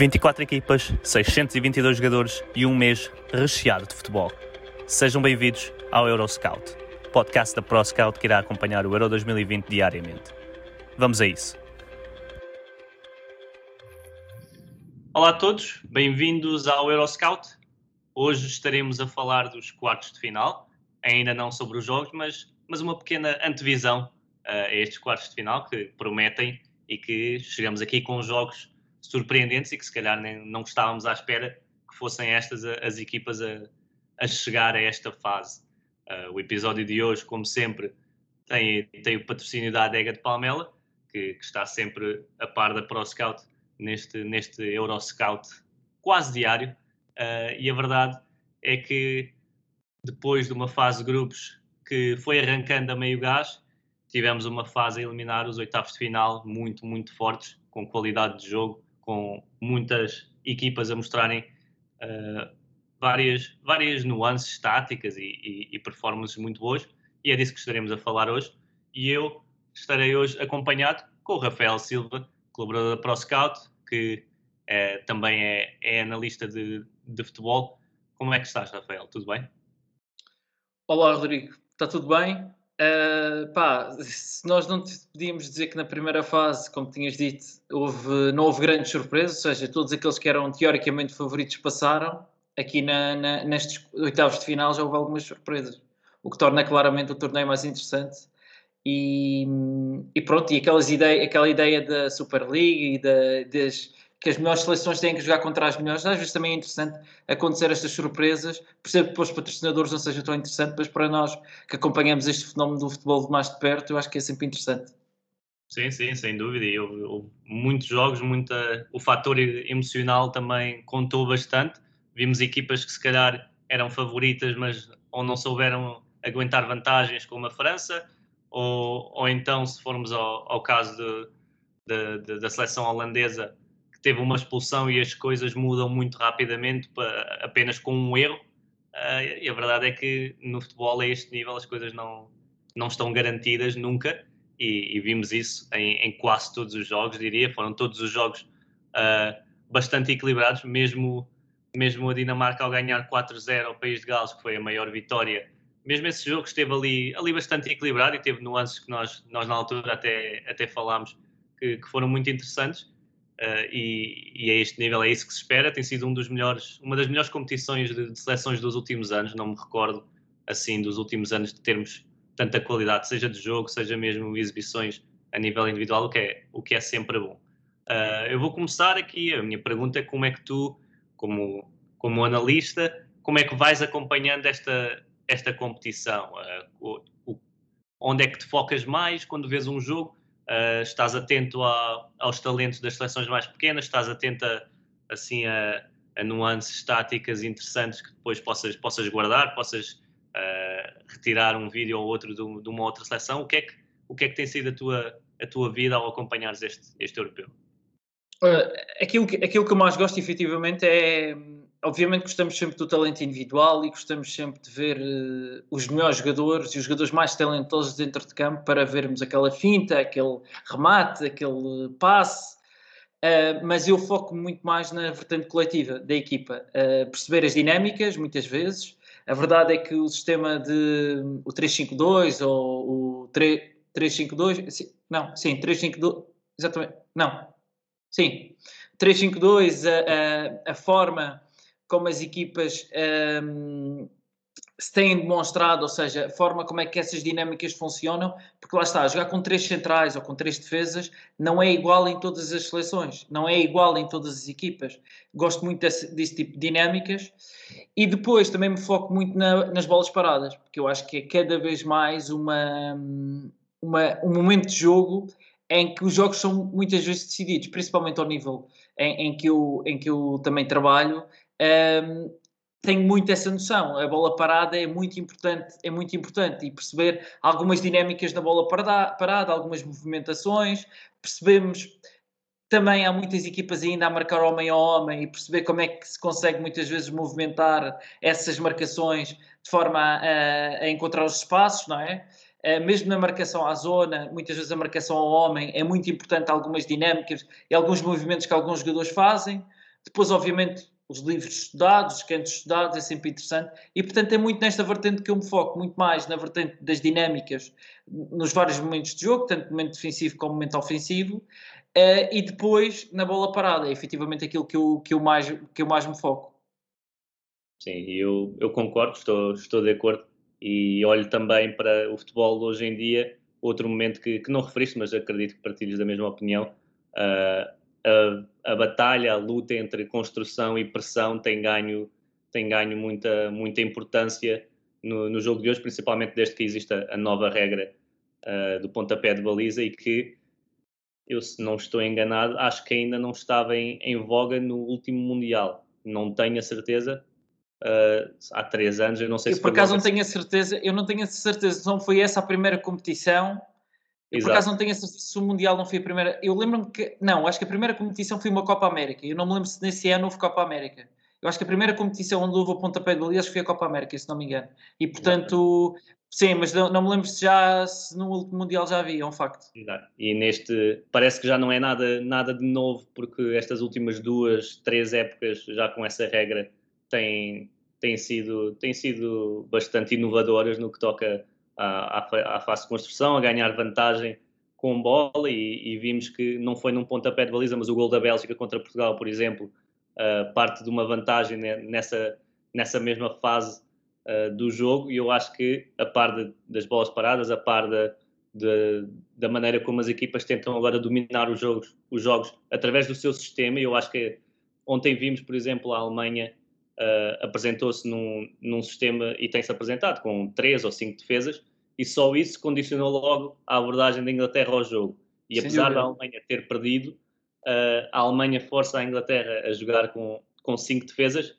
24 equipas, 622 jogadores e um mês recheado de futebol. Sejam bem-vindos ao Euroscout, podcast da ProScout que irá acompanhar o Euro 2020 diariamente. Vamos a isso. Olá a todos, bem-vindos ao Euroscout. Hoje estaremos a falar dos quartos de final, ainda não sobre os jogos, mas, mas uma pequena antevisão uh, a estes quartos de final que prometem e que chegamos aqui com os jogos surpreendentes e que se calhar nem, não estávamos à espera que fossem estas as equipas a, a chegar a esta fase. Uh, o episódio de hoje, como sempre, tem, tem o patrocínio da Adega de Palmela, que, que está sempre a par da ProScout neste, neste Euroscout quase diário. Uh, e a verdade é que depois de uma fase de grupos que foi arrancando a meio gás, tivemos uma fase a eliminar os oitavos de final muito, muito fortes, com qualidade de jogo, com muitas equipas a mostrarem uh, várias, várias nuances táticas e, e, e, performances muito boas, e é disso que estaremos a falar hoje. E eu estarei hoje acompanhado com o Rafael Silva, colaborador da ProScout, que é, também é, é analista de, de futebol. Como é que estás, Rafael? Tudo bem? Olá, Rodrigo. Está tudo bem? Uh, pá, se nós não podíamos dizer que na primeira fase, como tinhas dito, houve, não houve grandes surpresas, ou seja, todos aqueles que eram teoricamente favoritos passaram, aqui na, na, nestes oitavos de final já houve algumas surpresas, o que torna claramente o torneio mais interessante. E, e pronto, e aquelas aquela ideia da Super League e da, das, que as melhores seleções têm que jogar contra as melhores. Às vezes também é interessante acontecer estas surpresas. Percebo que para os patrocinadores não seja tão interessante, mas para nós que acompanhamos este fenómeno do futebol de mais de perto, eu acho que é sempre interessante. Sim, sim, sem dúvida. E houve, houve muitos jogos, muita, o fator emocional também contou bastante. Vimos equipas que se calhar eram favoritas, mas ou não souberam aguentar vantagens, como a França, ou, ou então, se formos ao, ao caso de, de, de, da seleção holandesa, teve uma expulsão e as coisas mudam muito rapidamente para, apenas com um erro. Uh, e a verdade é que no futebol a este nível as coisas não, não estão garantidas nunca e, e vimos isso em, em, quase todos os jogos, diria. Foram todos os jogos uh, bastante equilibrados, mesmo, mesmo a Dinamarca ao ganhar 4-0 ao País de Gales, que foi a maior vitória. Mesmo esse jogo esteve ali, ali bastante equilibrado e teve nuances que nós, nós na altura até, até falámos que, que foram muito interessantes. Uh, e, e, a este nível é isso que se espera. Tem sido um dos melhores, uma das melhores competições de, de, seleções dos últimos anos. Não me recordo assim dos últimos anos de termos tanta qualidade, seja de jogo, seja mesmo exibições a nível individual, o que é, o que é sempre bom. Uh, eu vou começar aqui. A minha pergunta é como é que tu, como, como analista, como é que vais acompanhando esta, esta competição? Uh, o, o, onde é que te focas mais quando vês um jogo? Uh, estás atento a, aos talentos das seleções mais pequenas, estás atento a, assim, a, a nuances táticas interessantes que depois possas, possas guardar, possas uh, retirar um vídeo ou outro de, de, uma outra seleção. O que, é que, o que é que tem sido a tua, a tua vida ao acompanhares este, este europeu? Uh, aquilo, que, aquilo que eu mais gosto, efetivamente, é obviamente gostamos sempre do talento individual e gostamos sempre de ver uh, os melhores jogadores e os jogadores mais talentosos dentro de campo para vermos aquela finta, aquele remate, aquele passe. Uh, mas eu foco muito mais na vertente coletiva da equipa, uh, perceber as dinâmicas, muitas vezes. A verdade é que o sistema de o 352 ou o 352, não, sim, 352, exatamente, não, sim, 352, a, a, a forma como as equipas um, se têm demonstrado, ou seja, a forma como é que essas dinâmicas funcionam, porque lá está, jogar com três centrais ou com três defesas não é igual em todas as seleções, não é igual em todas as equipas. Gosto muito desse, desse tipo de dinâmicas e depois também me foco muito na, nas bolas paradas, porque eu acho que é cada vez mais uma, uma, um momento de jogo em que os jogos são muitas vezes decididos, principalmente ao nível em, em que, eu, em que eu também trabalho, um, tenho muito essa noção. A bola parada é muito importante, é muito importante e perceber algumas dinâmicas na bola parada, parada algumas movimentações, percebemos também há muitas equipas ainda a marcar homem a homem e perceber como é que se consegue muitas vezes movimentar essas marcações de forma a, a encontrar os espaços, não é? Eh, mesmo na marcação à zona, muitas vezes a marcação ao homem é muito importante, algumas dinâmicas e alguns movimentos que alguns jogadores fazem. Depois, obviamente, os livros estudados, os cantos estudados, é sempre interessante. E, portanto, é muito nesta vertente que eu me foco, muito mais na vertente das dinâmicas nos vários momentos de jogo, tanto momento defensivo como momento ofensivo. Uh, e depois, na bola parada, é efetivamente aquilo que eu, que eu, mais, que eu mais me foco. Sim, eu, eu concordo, estou, estou de acordo e olho também para o futebol hoje em dia, outro momento que, que não referiste, mas acredito que partilhes da mesma opinião, uh, a, a, batalha, a luta entre construção e pressão tem ganho, tem ganho muita, muita importância no, no jogo de hoje, principalmente desde que existe a, a nova regra uh, do pontapé de baliza e que eu, se não estou enganado, acho que ainda não estava em, em voga no último Mundial. Não tenho a certeza, uh, há três anos. Eu não sei eu, se por acaso não tenho a certeza, eu não tenho a certeza se não foi essa a primeira competição. Eu, por acaso não tenho a certeza se o Mundial não foi a primeira. Eu lembro-me que. Não, acho que a primeira competição foi uma Copa América. Eu não me lembro se nesse ano houve Copa América. Eu acho que a primeira competição onde houve a pontapé de baliza foi a Copa América, se não me engano. E portanto, sim, mas não, não, me lembro se já se no último Mundial já havia, é um facto. E neste parece que já não é nada, nada de novo, porque estas últimas duas, três épocas já com essa regra têm, têm sido, têm sido bastante inovadoras no que toca à, à, de construção, a ganhar vantagem com bola e, e, vimos que não foi num pontapé de baliza, mas o gol da Bélgica contra Portugal, por exemplo, uh, parte de uma vantagem nessa, nessa mesma fase uh, do jogo. E eu acho que a par de, das bolas paradas, a par de, de, da maneira como as equipas tentam agora dominar os jogos, os jogos através do seu sistema, e eu acho que ontem vimos, por exemplo, a Alemanha uh, apresentou-se num, num sistema e tem-se apresentado com três ou cinco defesas e só isso condicionou logo a abordagem da Inglaterra ao jogo. E Sem apesar dúvida. da Alemanha ter perdido, uh, a Alemanha força a Inglaterra a jogar com, com cinco defesas,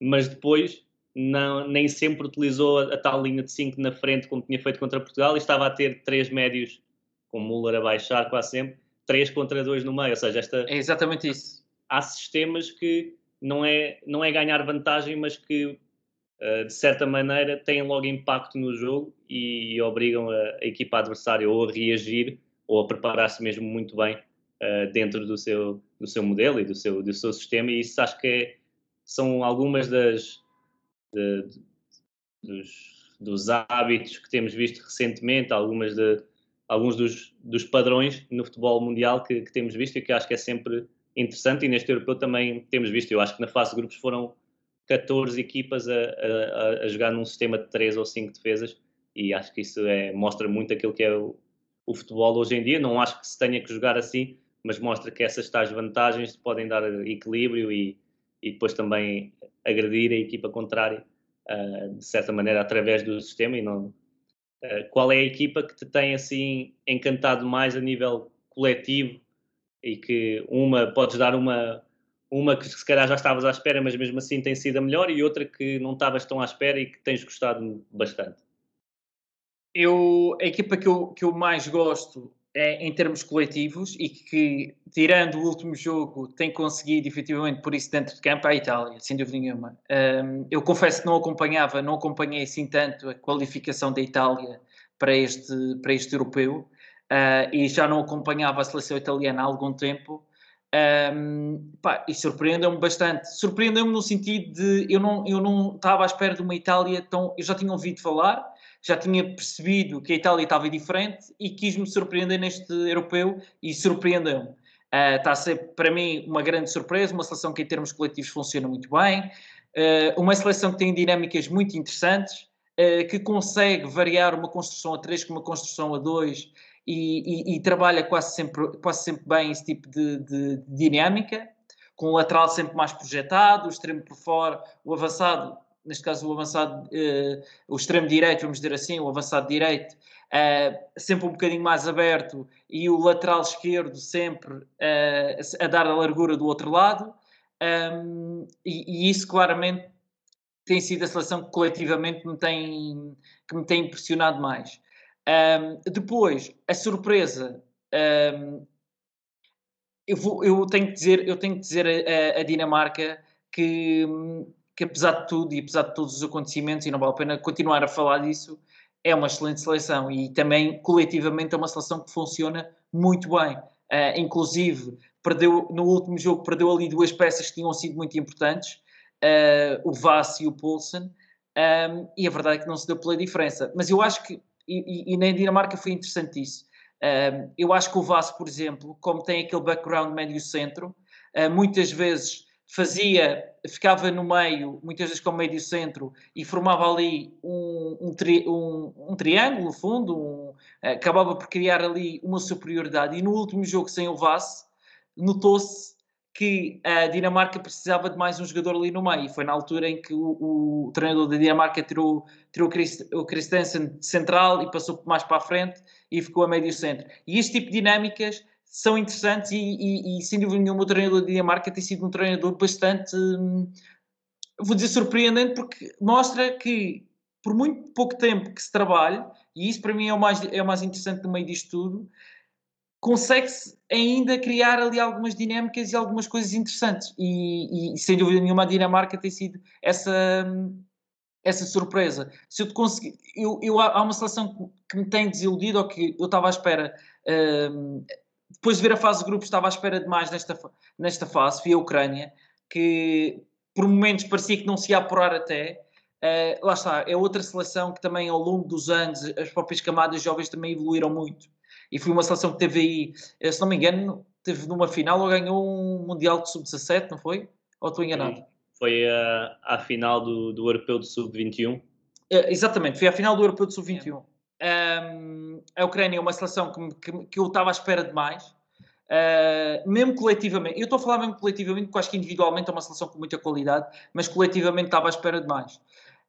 mas depois não, nem sempre utilizou a, a, tal linha de cinco na frente como tinha feito contra Portugal e estava a ter três médios, com Müller a baixar quase sempre, três contra dois no meio. Ou seja, esta, é exatamente isso. Há sistemas que não é, não é ganhar vantagem, mas que de certa maneira têm logo impacto no jogo e, obrigam a, equipa adversária ou a reagir ou a preparar-se mesmo muito bem uh, dentro do seu, do seu modelo e do seu, do seu sistema. E isso acho que é, são algumas das. De, de, dos, dos hábitos que temos visto recentemente, algumas de, alguns dos, dos padrões no futebol mundial que, que, temos visto e que acho que é sempre interessante e neste europeu também temos visto, eu acho que na fase de grupos foram 14 equipas a, a, a jogar num sistema de 3 ou 5 defesas e acho que isso é, mostra muito aquilo que é o, o, futebol hoje em dia. Não acho que se tenha que jogar assim, mas mostra que essas tais vantagens podem dar equilíbrio e, e depois também agredir a equipa contrária uh, de certa maneira através do sistema e não uh, qual é a equipa que te tem assim encantado mais a nível coletivo e que uma podes dar uma uma que se calhar já estavas à espera, mas mesmo assim tem sido a melhor, e outra que não estavas tão à espera e que tens gostado bastante? Eu, a equipa que eu, que eu mais gosto é em termos coletivos e que, tirando o último jogo, tem conseguido efetivamente por isso dentro de campo é a Itália, sem dúvida nenhuma. Um, eu confesso que não acompanhava, não acompanhei assim tanto a qualificação da Itália para este, para este europeu, uh, e já não acompanhava a seleção italiana há algum tempo. Um, pá, e surpreendeu-me bastante. Surpreendeu-me no sentido de eu não, eu não estava à espera de uma Itália tão. Eu já tinha ouvido falar, já tinha percebido que a Itália estava diferente e quis-me surpreender neste europeu e surpreendeu-me. Uh, está a ser para mim uma grande surpresa, uma seleção que em termos coletivos funciona muito bem, uh, uma seleção que tem dinâmicas muito interessantes, uh, que consegue variar uma construção a 3 com uma construção a 2 e, e, e, trabalha quase sempre, quase sempre bem esse tipo de, de, de, dinâmica, com o lateral sempre mais projetado, o extremo por fora, o avançado neste caso o avançado, uh, o extremo direito, vamos dizer assim, o avançado direito, uh, sempre um bocadinho mais aberto e o lateral esquerdo sempre uh, a dar a largura do outro lado. Um, e, e, isso claramente tem sido a seleção que coletivamente me tem, que me tem impressionado mais. Um, depois, a surpresa. Um, eu, vou, eu, tenho que dizer, eu tenho que dizer a, a, Dinamarca que, que, apesar de tudo e apesar de todos os acontecimentos, e não vale a pena continuar a falar disso, é uma excelente seleção e também coletivamente é uma seleção que funciona muito bem. Uh, inclusive, perdeu, no último jogo, perdeu ali duas peças que tinham sido muito importantes, uh, o Vass e o Poulsen, um, e a verdade é que não se deu pela diferença. Mas eu acho que, e, e na Dinamarca foi interessante isso, eu acho que o Vass, por exemplo, como tem aquele background médio-centro, uh, muitas vezes fazia, ficava no meio, muitas vezes como médio centro, e formava ali um, um, tri, um, um triângulo, no fundo, um, acabava por criar ali uma superioridade. E no último jogo sem o Vass, notou-se que a Dinamarca precisava de mais um jogador ali no meio. E foi na altura em que o, o treinador da Dinamarca tirou, tirou o Christensen central e passou mais para a frente e ficou a médio centro. E este tipo de dinâmicas são interessantes e, e, e, sem dúvida nenhuma o treinador da Dinamarca tem sido um treinador bastante, hum, vou dizer surpreendente, porque mostra que por muito pouco tempo que se trabalha, e isso para mim é o mais, é o mais interessante no meio disto tudo, consegue-se ainda criar ali algumas dinâmicas e algumas coisas interessantes. E, e, sem dúvida nenhuma a Dinamarca tem sido essa, essa surpresa. Se eu te conseguir, eu, eu, há uma seleção que me tem desiludido ou que eu estava à espera. Um, depois de ver a fase de grupos, estava à espera de mais nesta, nesta fase, fui a Ucrânia, que por momentos parecia que não se ia apurar até. Uh, lá está, é outra seleção que também ao longo dos anos, as próprias camadas jovens também evoluíram muito. E foi uma seleção que teve aí, eh, se não me engano, teve numa final ou ganhou um Mundial de Sub-17, não foi? Ou estou enganado? Foi uh, à final do, do Europeu de Sub-21. Uh, eh, exatamente, foi à final do Europeu de Sub-21. Um, a Ucrânia é uma seleção que, que, que eu estava à espera de mais, uh, mesmo coletivamente. Eu estou a falar mesmo coletivamente, porque acho que individualmente é uma seleção com muita qualidade, mas coletivamente estava à espera de mais.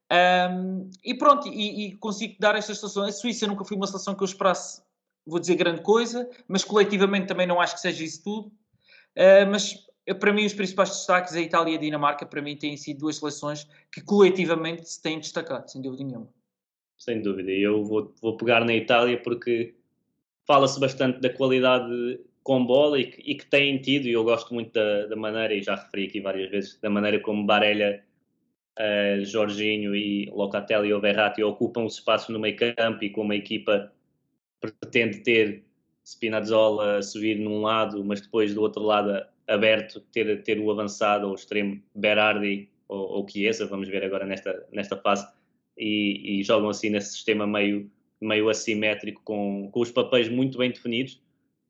Um, e pronto, e, e, consigo dar esta situação. A Suíça nunca foi uma seleção que eu esperasse, vou dizer grande coisa, mas coletivamente também não acho que seja isso tudo. Uh, mas para mim, os principais destaques, a Itália e a Dinamarca, para mim, têm sido duas seleções que coletivamente se têm destacado, sem dúvida nenhuma. Sem dúvida, e eu vou, vou pegar na Itália porque fala-se bastante da qualidade com bola e que, e que têm tido, e eu gosto muito da, da, maneira, e já referi aqui várias vezes, da maneira como Barella, uh, Jorginho e Locatelli ou Verratti ocupam os espaços no meio campo e como a equipa pretende ter Spinazzola subir num lado, mas depois do outro lado aberto, ter, ter o avançado ou extremo Berardi ou, ou Chiesa, vamos ver agora nesta, nesta fase, e, e, jogam assim nesse sistema meio, meio assimétrico, com, com os papéis muito bem definidos.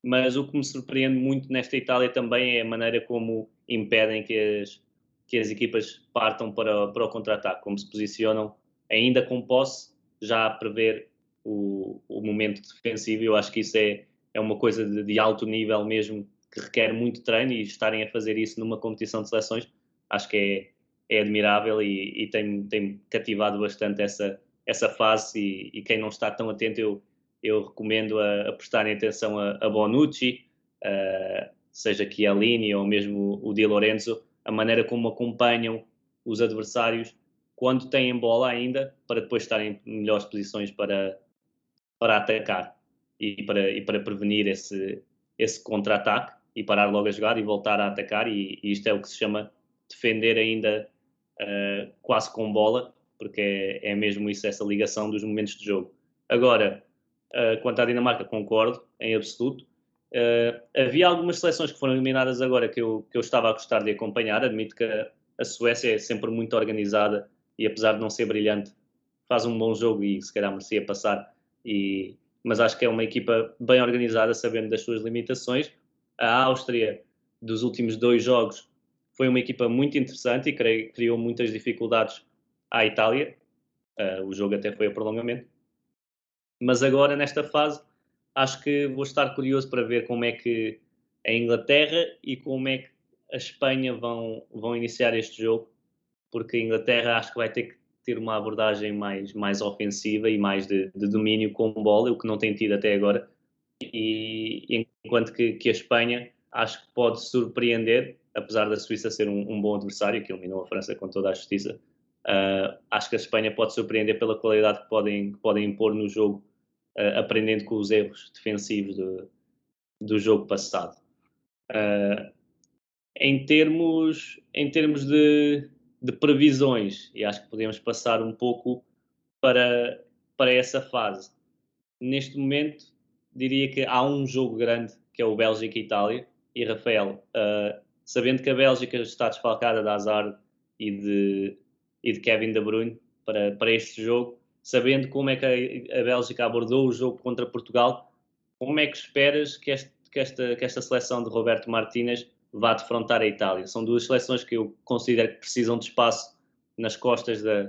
Mas o que me surpreende muito nesta Itália também é a maneira como impedem que as, que as equipas partam para, para o contra-ataque, como se posicionam ainda com posse, já a prever o, o momento defensivo. Eu acho que isso é, é uma coisa de, de alto nível mesmo, que requer muito treino e estarem a fazer isso numa competição de seleções, acho que é, é admirável e, e tem, tem cativado bastante essa, essa fase e, e, quem não está tão atento eu, eu recomendo a, a prestarem atenção a, a Bonucci, uh, seja ou mesmo o Di Lorenzo, a maneira como acompanham os adversários quando têm bola ainda, para depois estarem em melhores posições para, para atacar e para, e para prevenir esse, esse contra-ataque e parar logo a jogar e voltar a atacar e, e isto é o que se chama defender ainda uh, quase com bola, porque é, é, mesmo isso, essa ligação dos momentos de jogo. Agora, uh, quanto à Dinamarca, concordo em absoluto. Uh, havia algumas seleções que foram eliminadas agora que eu, que eu estava a gostar de acompanhar. Admito que a, a Suécia é sempre muito organizada e, apesar de não ser brilhante, faz um bom jogo e se calhar merecia passar. E, mas acho que é uma equipa bem organizada, sabendo das suas limitações. A Áustria, dos últimos dois jogos, foi uma equipa muito interessante e criou muitas dificuldades à Itália. Uh, o jogo até foi a prolongamento. Mas agora, nesta fase, acho que vou estar curioso para ver como é que a Inglaterra e como é que a Espanha vão, vão iniciar este jogo, porque a Inglaterra acho que vai ter que ter uma abordagem mais, mais ofensiva e mais de, de domínio com bola, o que não tem tido até agora. E enquanto que, que a Espanha acho que pode surpreender, apesar da Suíça ser um, um bom adversário, que eliminou a França com toda a justiça, uh, acho que a Espanha pode surpreender pela qualidade que podem, que podem impor no jogo, uh, aprendendo com os erros defensivos do, do jogo passado. Uh, em termos, em termos de, de previsões, e acho que podemos passar um pouco para, para essa fase. Neste momento, diria que há um jogo grande que é o Bélgica-Itália. E Rafael, uh, sabendo que a Bélgica está desfalcada de Hazard e de, e de Kevin De Bruyne para, para este jogo, sabendo como é que a, a Bélgica abordou o jogo contra Portugal, como é que esperas que, este, que, esta, que esta seleção de Roberto Martínez vá defrontar a Itália? São duas seleções que eu considero que precisam de espaço nas costas da,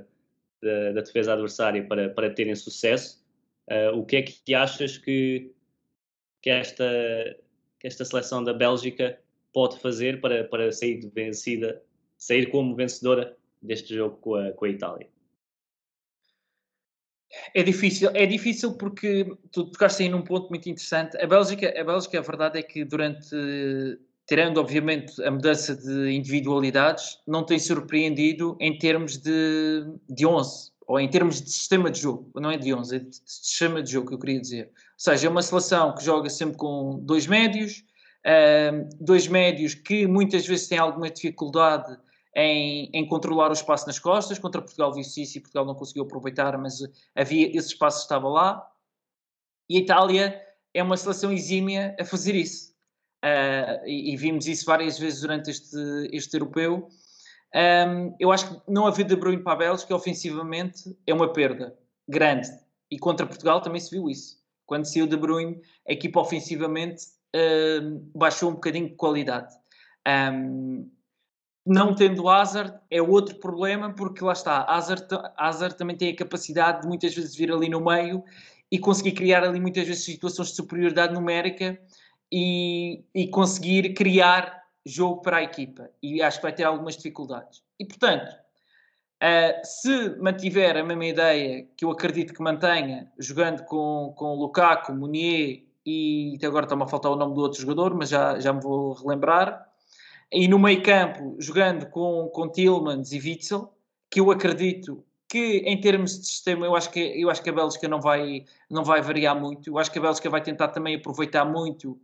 da, da defesa adversária para, para terem sucesso. Uh, o que é que achas que, que, esta, que esta seleção da Bélgica pode fazer para, para sair vencida, sair como vencedora deste jogo com a, com a Itália? É difícil, é difícil porque tu tocaste aí num ponto muito interessante. A Bélgica, a Bélgica, a verdade é que durante, tirando obviamente a mudança de individualidades, não tem surpreendido em termos de, de 11, ou em termos de sistema de jogo, não é de 11, é de sistema de jogo que eu queria dizer. Ou seja, é uma seleção que joga sempre com dois médios, uh, dois médios que muitas vezes têm alguma dificuldade em, em, controlar o espaço nas costas. Contra Portugal viu-se isso e Portugal não conseguiu aproveitar, mas havia esse espaço estava lá. E a Itália é uma seleção exímia a fazer isso. Uh, e, e, vimos isso várias vezes durante este, este europeu. Um, eu acho que não haver De Bruyne para a Bélgica ofensivamente é uma perda grande. E contra Portugal também se viu isso. Quando saiu De Bruyne, a equipa ofensivamente baixou um bocadinho de qualidade. Um, não tendo Hazard é outro problema, porque lá está, Hazard, Hazard também tem a capacidade de muitas vezes vir ali no meio e conseguir criar ali muitas vezes situações de superioridade numérica e, e conseguir criar jogo para a equipa e acho que vai ter algumas dificuldades. E portanto, uh, se mantiver a mesma ideia que eu acredito que mantenha, jogando com, com Lukaku, Munier e até agora está-me a faltar o nome do outro jogador, mas já, já me vou relembrar. E no meio campo, jogando com, com Tillmans e Witzel, que eu acredito que em termos de sistema eu acho que, eu acho que a Bélgica não vai, não vai variar muito. Eu acho que a Bélgica vai tentar também aproveitar muito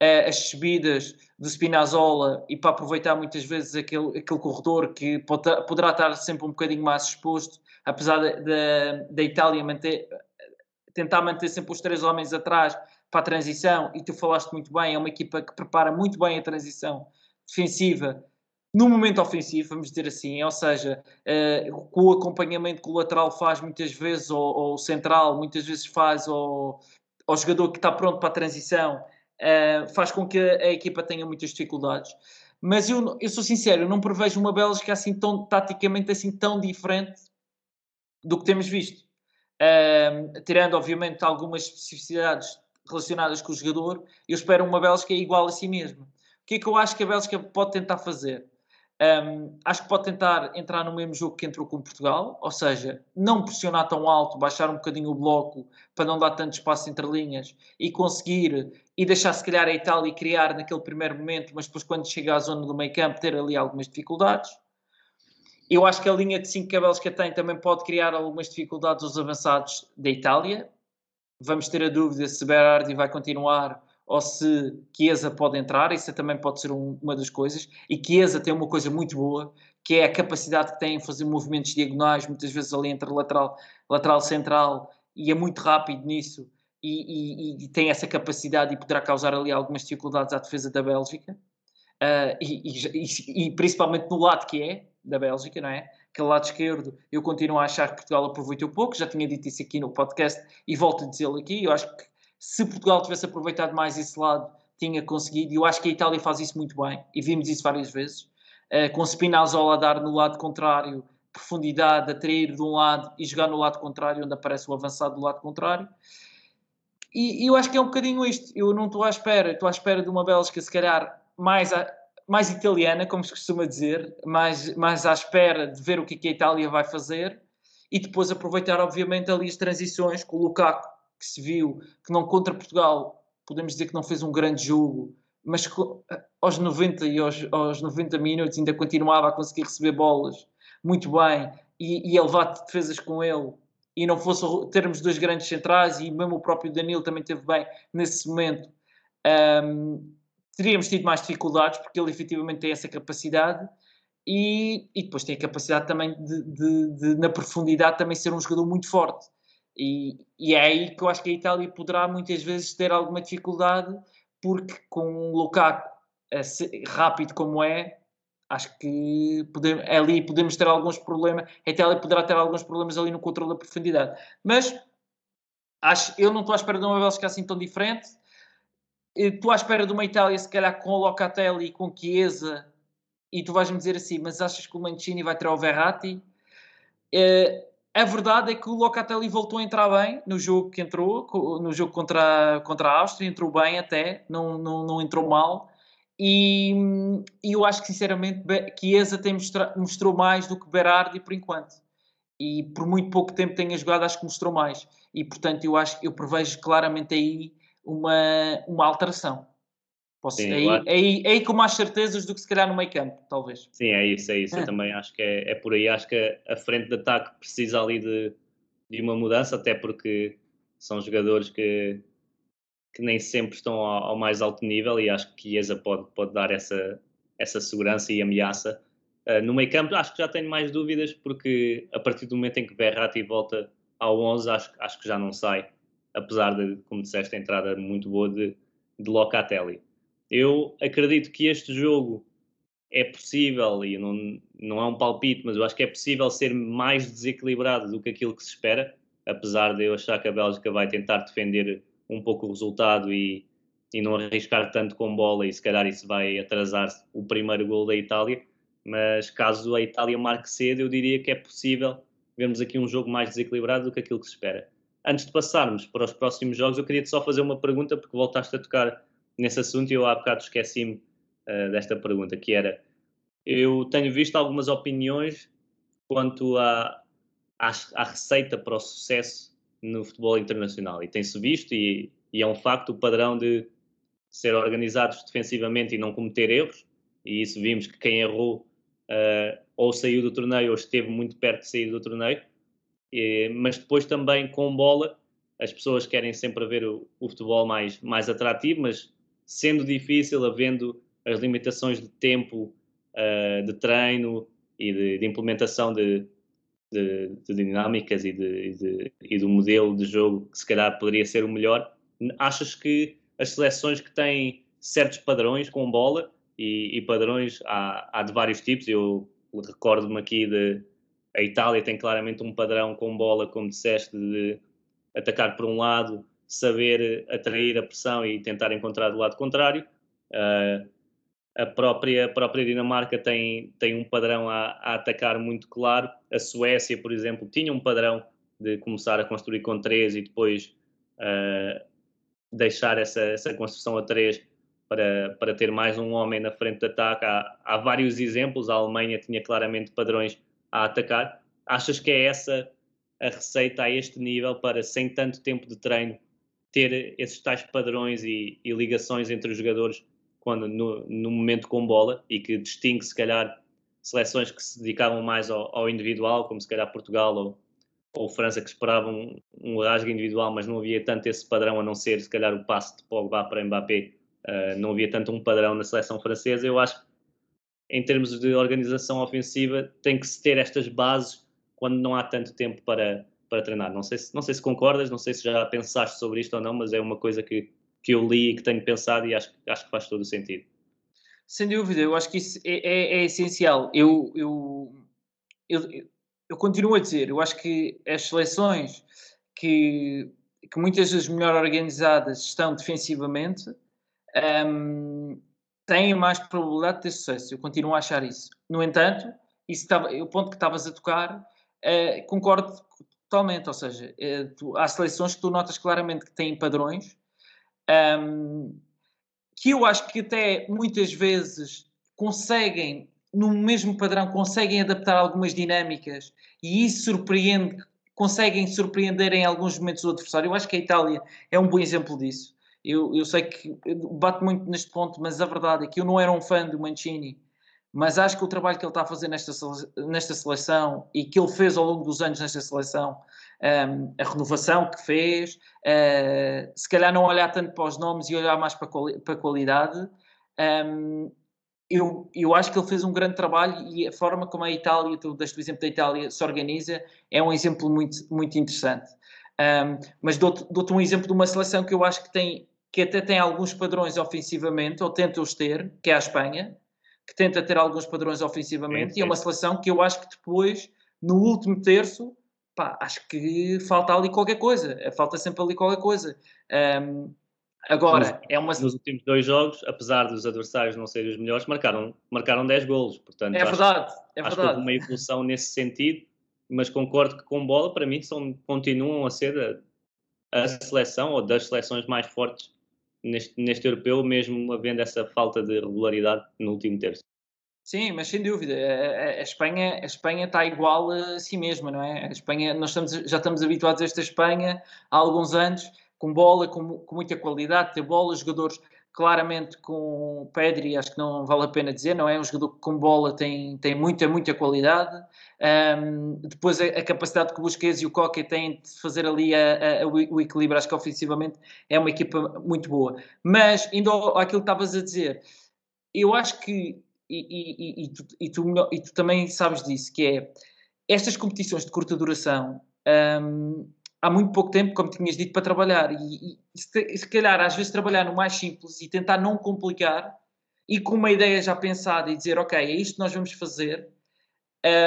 as subidas do Spinazzola e para aproveitar muitas vezes aquele, aquele corredor que pode, poderá estar sempre um bocadinho mais exposto, apesar da Itália manter, tentar manter sempre os três homens atrás para a transição, e tu falaste muito bem, é uma equipa que prepara muito bem a transição defensiva no momento ofensivo, vamos dizer assim, ou seja, uh, com o acompanhamento que o lateral faz muitas vezes, ou, ou o central muitas vezes faz ao, ao jogador que está pronto para a transição, uh, faz com que a, equipa tenha muitas dificuldades. Mas eu, eu sou sincero, eu não prevejo uma Bélgica assim tão, taticamente assim tão diferente do que temos visto. Uh, tirando, obviamente, algumas especificidades relacionadas com o jogador, eu espero uma Bélgica igual a si mesma. O que é que eu acho que a Bélgica pode tentar fazer? Um, acho que pode tentar entrar no mesmo jogo que entrou com Portugal, ou seja, não pressionar tão alto, baixar um bocadinho o bloco para não dar tanto espaço entre linhas e conseguir e deixar se calhar a Itália criar naquele primeiro momento, mas depois quando chega à zona do meio campo ter ali algumas dificuldades. Eu acho que a linha de 5 que a tem também pode criar algumas dificuldades aos avançados da Itália. Vamos ter a dúvida se Berardi vai continuar ou se Chiesa pode entrar, isso também pode ser um, uma das coisas. E Chiesa tem uma coisa muito boa, que é a capacidade que tem em fazer movimentos diagonais, muitas vezes ali entre lateral, lateral central, e é muito rápido nisso, e, e, e tem essa capacidade e poderá causar ali algumas dificuldades à defesa da Bélgica, uh, e, e, principalmente no lado que é, da Bélgica, não é? Aquele lado esquerdo, eu continuo a achar que Portugal aproveitou pouco, já tinha dito isso aqui no podcast e volto a dizê-lo aqui, eu acho que se Portugal tivesse aproveitado mais esse lado, tinha conseguido. E eu acho que a Itália faz isso muito bem. E vimos isso várias vezes. Uh, com Spinazzola a dar no lado contrário profundidade, atrair de um lado e jogar no lado contrário, onde aparece o avançado do lado contrário. E, e eu acho que é um bocadinho isto. Eu não estou à espera. Estou à espera de uma Bélgica, se calhar, mais, a, mais italiana, como se costuma dizer, mais, mais à espera de ver o que, é que a Itália vai fazer e depois aproveitar, obviamente, ali as transições com o Lukaku, que se viu que não contra Portugal, podemos dizer que não fez um grande jogo, mas aos 90 e aos, aos 90 minutos ainda continuava a conseguir receber bolas muito bem e, e a levar defesas com ele. E não fosse termos dois grandes centrais e mesmo o próprio Danilo também teve bem nesse momento um, teríamos tido mais dificuldades porque ele efetivamente tem essa capacidade e, e depois tem a capacidade também de, de, de, na profundidade também ser um jogador muito forte e, e, é aí que eu acho que a Itália poderá muitas vezes ter alguma dificuldade porque com um Lukaku rápido como é acho que ali podemos ter alguns problemas a Itália poderá ter alguns problemas ali no controle da profundidade mas acho, eu não estou à espera de uma Bélgica assim tão diferente estou à espera de uma Itália se calhar com Locatelli e com Chiesa e tu vais-me dizer assim, mas achas que o Mancini vai ter o Verratti? Uh, a verdade é que o Locatelli voltou a entrar bem no jogo que entrou, no jogo contra, contra a Áustria, entrou bem até, não, não, não entrou mal. E, e eu acho que sinceramente Chiesa tem mostra, mostrou mais do que Berardi por enquanto. E por muito pouco tempo tenha jogado, acho que mostrou mais. E portanto eu acho eu prevejo claramente aí uma, uma alteração. Posso, Sim, aí, claro. aí, aí com mais certezas do que se calhar no meio campo, talvez. Sim, é isso, é isso. É. Eu também acho que é, é por aí. Acho que a frente de ataque precisa ali de, de uma mudança, até porque são jogadores que, que nem sempre estão ao, ao mais alto nível e acho que Chiesa pode, pode dar essa, essa segurança e ameaça. Uh, no meio campo acho que já tenho mais dúvidas porque a partir do momento em que Berratti volta ao 11 acho, acho que já não sai, apesar de, como disseste, a entrada muito boa de, de Locatelli. Eu acredito que este jogo é possível, e não, não é um palpite, mas eu acho que é possível ser mais desequilibrado do que aquilo que se espera, apesar de eu achar que a Bélgica vai tentar defender um pouco o resultado e, e não arriscar tanto com bola, e se calhar isso vai atrasar o primeiro gol da Itália. Mas caso a Itália marque cedo, eu diria que é possível vermos aqui um jogo mais desequilibrado do que aquilo que se espera. Antes de passarmos para os próximos jogos, eu queria-te só fazer uma pergunta, porque voltaste a tocar nesse assunto e eu há bocado esqueci-me uh, desta pergunta, que era, eu tenho visto algumas opiniões quanto à, à, receita para o sucesso no futebol internacional e tem-se visto e, e, é um facto o padrão de ser organizados defensivamente e não cometer erros e isso vimos que quem errou uh, ou saiu do torneio ou esteve muito perto de sair do torneio e, mas depois também com bola as pessoas querem sempre ver o, o futebol mais, mais atrativo, mas sendo difícil, havendo as limitações de tempo uh, de treino e de, de implementação de, de, de, dinâmicas e, de, do modelo de jogo que se calhar poderia ser o melhor, achas que as seleções que têm certos padrões com bola e, e padrões há, há, de vários tipos, eu recordo-me aqui de a Itália tem claramente um padrão com bola, como disseste, de atacar por um lado, saber atrair a pressão e tentar encontrar do lado contrário. Uh, a própria, a própria Dinamarca tem, tem um padrão a, a, atacar muito claro. A Suécia, por exemplo, tinha um padrão de começar a construir com três e depois uh, deixar essa, essa construção a três para, para ter mais um homem na frente de ataque. Há, há vários exemplos. A Alemanha tinha claramente padrões a atacar. Achas que é essa a receita a este nível para, sem tanto tempo de treino, ter esses tais padrões e, e ligações entre os jogadores quando no, no, momento com bola e que distingue se calhar seleções que se dedicavam mais ao, ao individual, como se calhar Portugal ou, ou França que esperavam um, um rasgo individual, mas não havia tanto esse padrão a não ser se calhar o passe de Pogba para Mbappé, uh, não havia tanto um padrão na seleção francesa. Eu acho que em termos de organização ofensiva tem que se ter estas bases quando não há tanto tempo para para treinar. Não sei, se, não sei se concordas, não sei se já pensaste sobre isto ou não, mas é uma coisa que, que eu li e que tenho pensado e acho, acho que faz todo o sentido. Sem dúvida, eu acho que isso é, é, é essencial. Eu, eu, eu, eu, continuo a dizer, eu acho que as seleções que, que muitas das melhor organizadas estão defensivamente um, têm mais probabilidade de ter sucesso. Eu continuo a achar isso. No entanto, isso o ponto que estavas a tocar, uh, concordo Totalmente, ou seja, é, tu, há seleções que tu notas claramente que têm padrões um, que eu acho que até muitas vezes conseguem no mesmo padrão conseguem adaptar algumas dinâmicas e isso surpreende, conseguem surpreender em alguns momentos o adversário. Eu acho que a Itália é um bom exemplo disso. Eu, eu sei que bato muito neste ponto, mas a verdade é que eu não era um fã do Mancini, mas acho que o trabalho que ele está a fazer nesta, nesta seleção e que ele fez ao longo dos anos nesta seleção, um, a renovação que fez, uh, se calhar não olhar tanto para os nomes e olhar mais para, quali para a qualidade, um, eu, eu acho que ele fez um grande trabalho e a forma como a Itália, tu deste o exemplo da Itália, se organiza, é um exemplo muito, muito interessante. Um, mas dou-te dou um exemplo de uma seleção que eu acho que tem que até tem alguns padrões ofensivamente, ou tenta os ter, que é a Espanha, que tenta ter alguns padrões ofensivamente, sim, sim. e é uma seleção que eu acho que depois, no último terço, pá, acho que falta ali qualquer coisa, falta sempre ali qualquer coisa. Um, Agora, nos, é uma... nos últimos dois jogos, apesar dos adversários não serem os melhores, marcaram, marcaram 10 golos. Portanto, é verdade, acho, é acho verdade. que houve uma evolução nesse sentido, mas concordo que com bola, para mim, são, continuam a ser a, a seleção ou das seleções mais fortes neste, neste europeu, mesmo havendo essa falta de regularidade no último terço. Sim, mas sem dúvida, a, a, Espanha, a Espanha está igual a si mesma, não é? A Espanha, nós estamos, já estamos habituados a esta Espanha há alguns anos com bola, com, com muita qualidade, ter bola, jogadores claramente com Pedri, acho que não vale a pena dizer, não é? Um jogador que com bola tem, tem muita, muita qualidade. Um, depois a, a, capacidade que o Busquets e o Coque têm de fazer ali a, a, o equilíbrio, acho que ofensivamente é uma equipa muito boa. Mas, indo àquilo que estavas a dizer, eu acho que, e, e, e, tu, e, tu, e tu também sabes disso, que é estas competições de curta duração. Um, há muito pouco tempo, como tinhas dito, para trabalhar. E, e, se, se calhar, às vezes, trabalhar no mais simples e tentar não complicar e com uma ideia já pensada e dizer, ok, é isto que nós vamos fazer,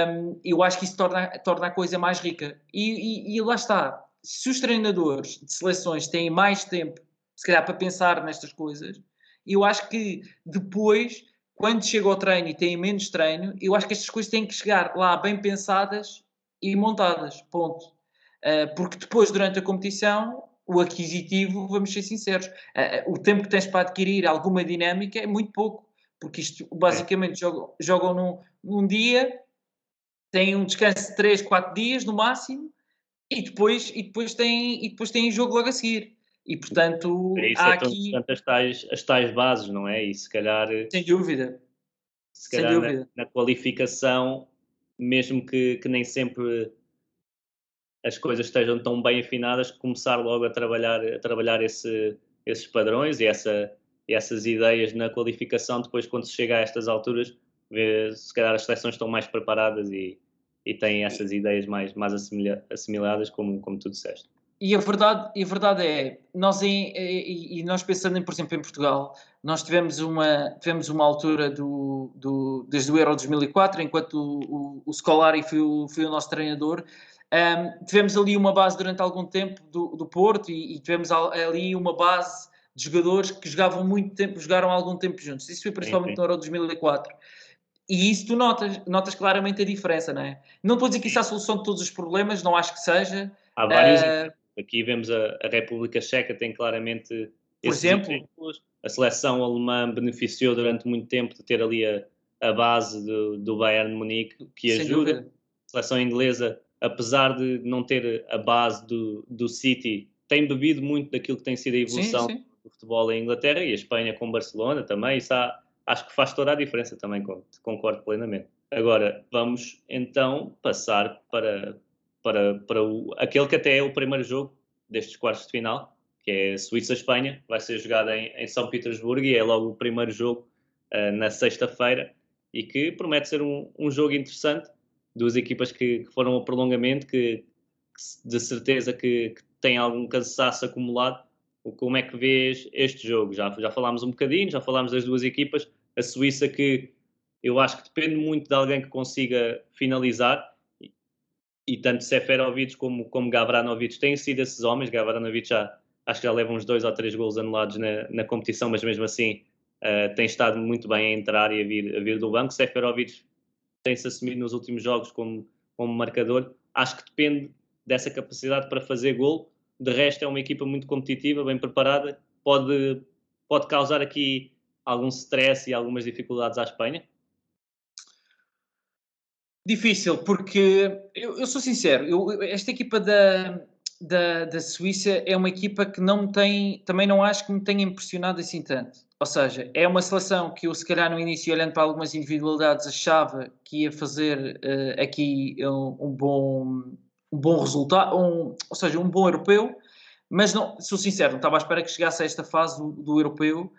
um, eu acho que isso torna, torna a coisa mais rica. E, e, e, lá está. Se os treinadores de seleções têm mais tempo, se calhar, para pensar nestas coisas, eu acho que depois, quando chega ao treino e têm menos treino, eu acho que estas coisas têm que chegar lá bem pensadas e montadas. Ponto. Eh, porque depois, durante a competição, o aquisitivo, vamos ser sinceros, eh, eh, o tempo que tens para adquirir alguma dinâmica é muito pouco, porque isto basicamente jogam, jogam num, num dia, têm um descanso de 3, 4 dias no máximo, e depois, e depois, têm, e depois têm jogo logo a seguir. E portanto, é isso, há é aqui. As tais, as tais bases, não é? E se calhar. Sem dúvida. Se calhar Sem dúvida. Na, na, qualificação, mesmo que, que nem sempre as coisas estejam tão bem afinadas, começar logo a trabalhar, a trabalhar esse, esses padrões e, essa, essas ideias na qualificação, depois quando se chega a estas alturas, ver, se calhar as seleções estão mais preparadas e, e têm essas ideias mais, mais assimila, assimiladas, como, como tu disseste. E a verdade, a verdade é, nós em, e, nós pensando, em, por exemplo, em Portugal, nós tivemos uma, tivemos uma altura do, do, desde o Euro 2004, enquanto o, o, o Scolari foi o, foi o nosso treinador, um, tivemos ali uma base durante algum tempo do, do Porto e, e, tivemos ali uma base de jogadores que jogavam muito tempo, jogaram algum tempo juntos. Isso foi principalmente sim, sim. no Euro 2004. E isso tu notas, notas claramente a diferença, não é? Não estou a dizer que isso é a solução de todos os problemas, não acho que seja. Há vários. Uh, Aqui vemos a, a, República Checa tem claramente. Por exemplo, exemplos. a seleção alemã beneficiou durante muito tempo de ter ali a, a base do, do Bayern Munique que ajuda. Dúvida. A seleção inglesa apesar de não ter a base do, do City, tem bebido muito daquilo que tem sido a evolução sim, sim. do futebol em Inglaterra e a Espanha com Barcelona também. Isso há, acho que faz toda a diferença também, concordo plenamente. Agora, vamos então passar para, para, para o, aquele que até é o primeiro jogo destes quartos de final, que é Suíça-Espanha, vai ser jogado em, em, São Petersburgo e é logo o primeiro jogo uh, na sexta-feira e que promete ser um, um jogo interessante duas equipas que, que foram ao prolongamento, que, que de certeza que, que têm algum cansaço acumulado. Como é que vês este jogo? Já, já falámos um bocadinho, já falámos das duas equipas. A Suíça, que eu acho que depende muito de alguém que consiga finalizar, e, e tanto Seferovic como, como Gavranovic têm sido esses homens. Gavranovic já, acho que já leva uns dois ou três gols anulados na, na competição, mas mesmo assim uh, tem estado muito bem a entrar e a vir, a vir do banco. Seferovic tem-se assumido nos últimos jogos como, como marcador. Acho que depende dessa capacidade para fazer gol. De resto, é uma equipa muito competitiva, bem preparada. Pode, pode causar aqui algum stress e algumas dificuldades à Espanha? Difícil, porque eu, eu sou sincero, eu, esta equipa da, da, da Suíça é uma equipa que não tem, também não acho que me tenha impressionado assim tanto. Ou seja, é uma seleção que eu, se calhar, no início, olhando para algumas individualidades, achava que ia fazer uh, aqui um, um, bom, um bom resultado, um, ou seja, um bom europeu, mas não, sou sincero, não estava à espera que chegasse a esta fase do, do europeu.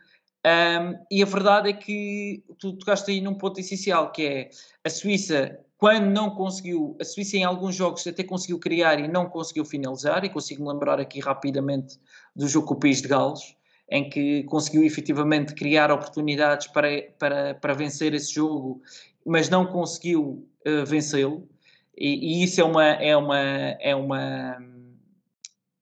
Um, e a verdade é que tu tocaste aí num ponto essencial, que é a Suíça quando não conseguiu, a Suíça em alguns jogos até conseguiu criar e não conseguiu finalizar, e consigo-me lembrar aqui rapidamente do jogo com o País de Gales, em que conseguiu efetivamente criar oportunidades para, para, para vencer esse jogo, mas não conseguiu uh, vencê-lo, e, e, isso é uma, é uma, é uma,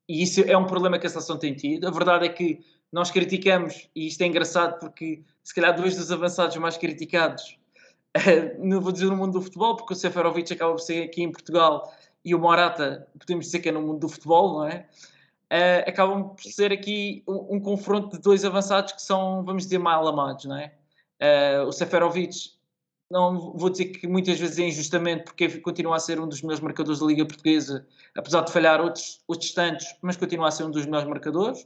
e isso é um problema que a seleção tem tido. A verdade é que nós criticamos, e isto é engraçado porque se calhar dois dos avançados mais criticados não vou dizer no mundo do futebol, porque o Seferovic acaba por ser aqui em Portugal e o Morata, podemos dizer que é no mundo do futebol, não é? Uh, acabam por ser aqui um, um, confronto de dois avançados que são, vamos dizer, mal amados, não é? Uh, o Seferovic, não vou dizer que muitas vezes é injustamente, porque continua a ser um dos melhores marcadores da Liga Portuguesa, apesar de falhar outros, outros tantos, mas continua a ser um dos melhores marcadores.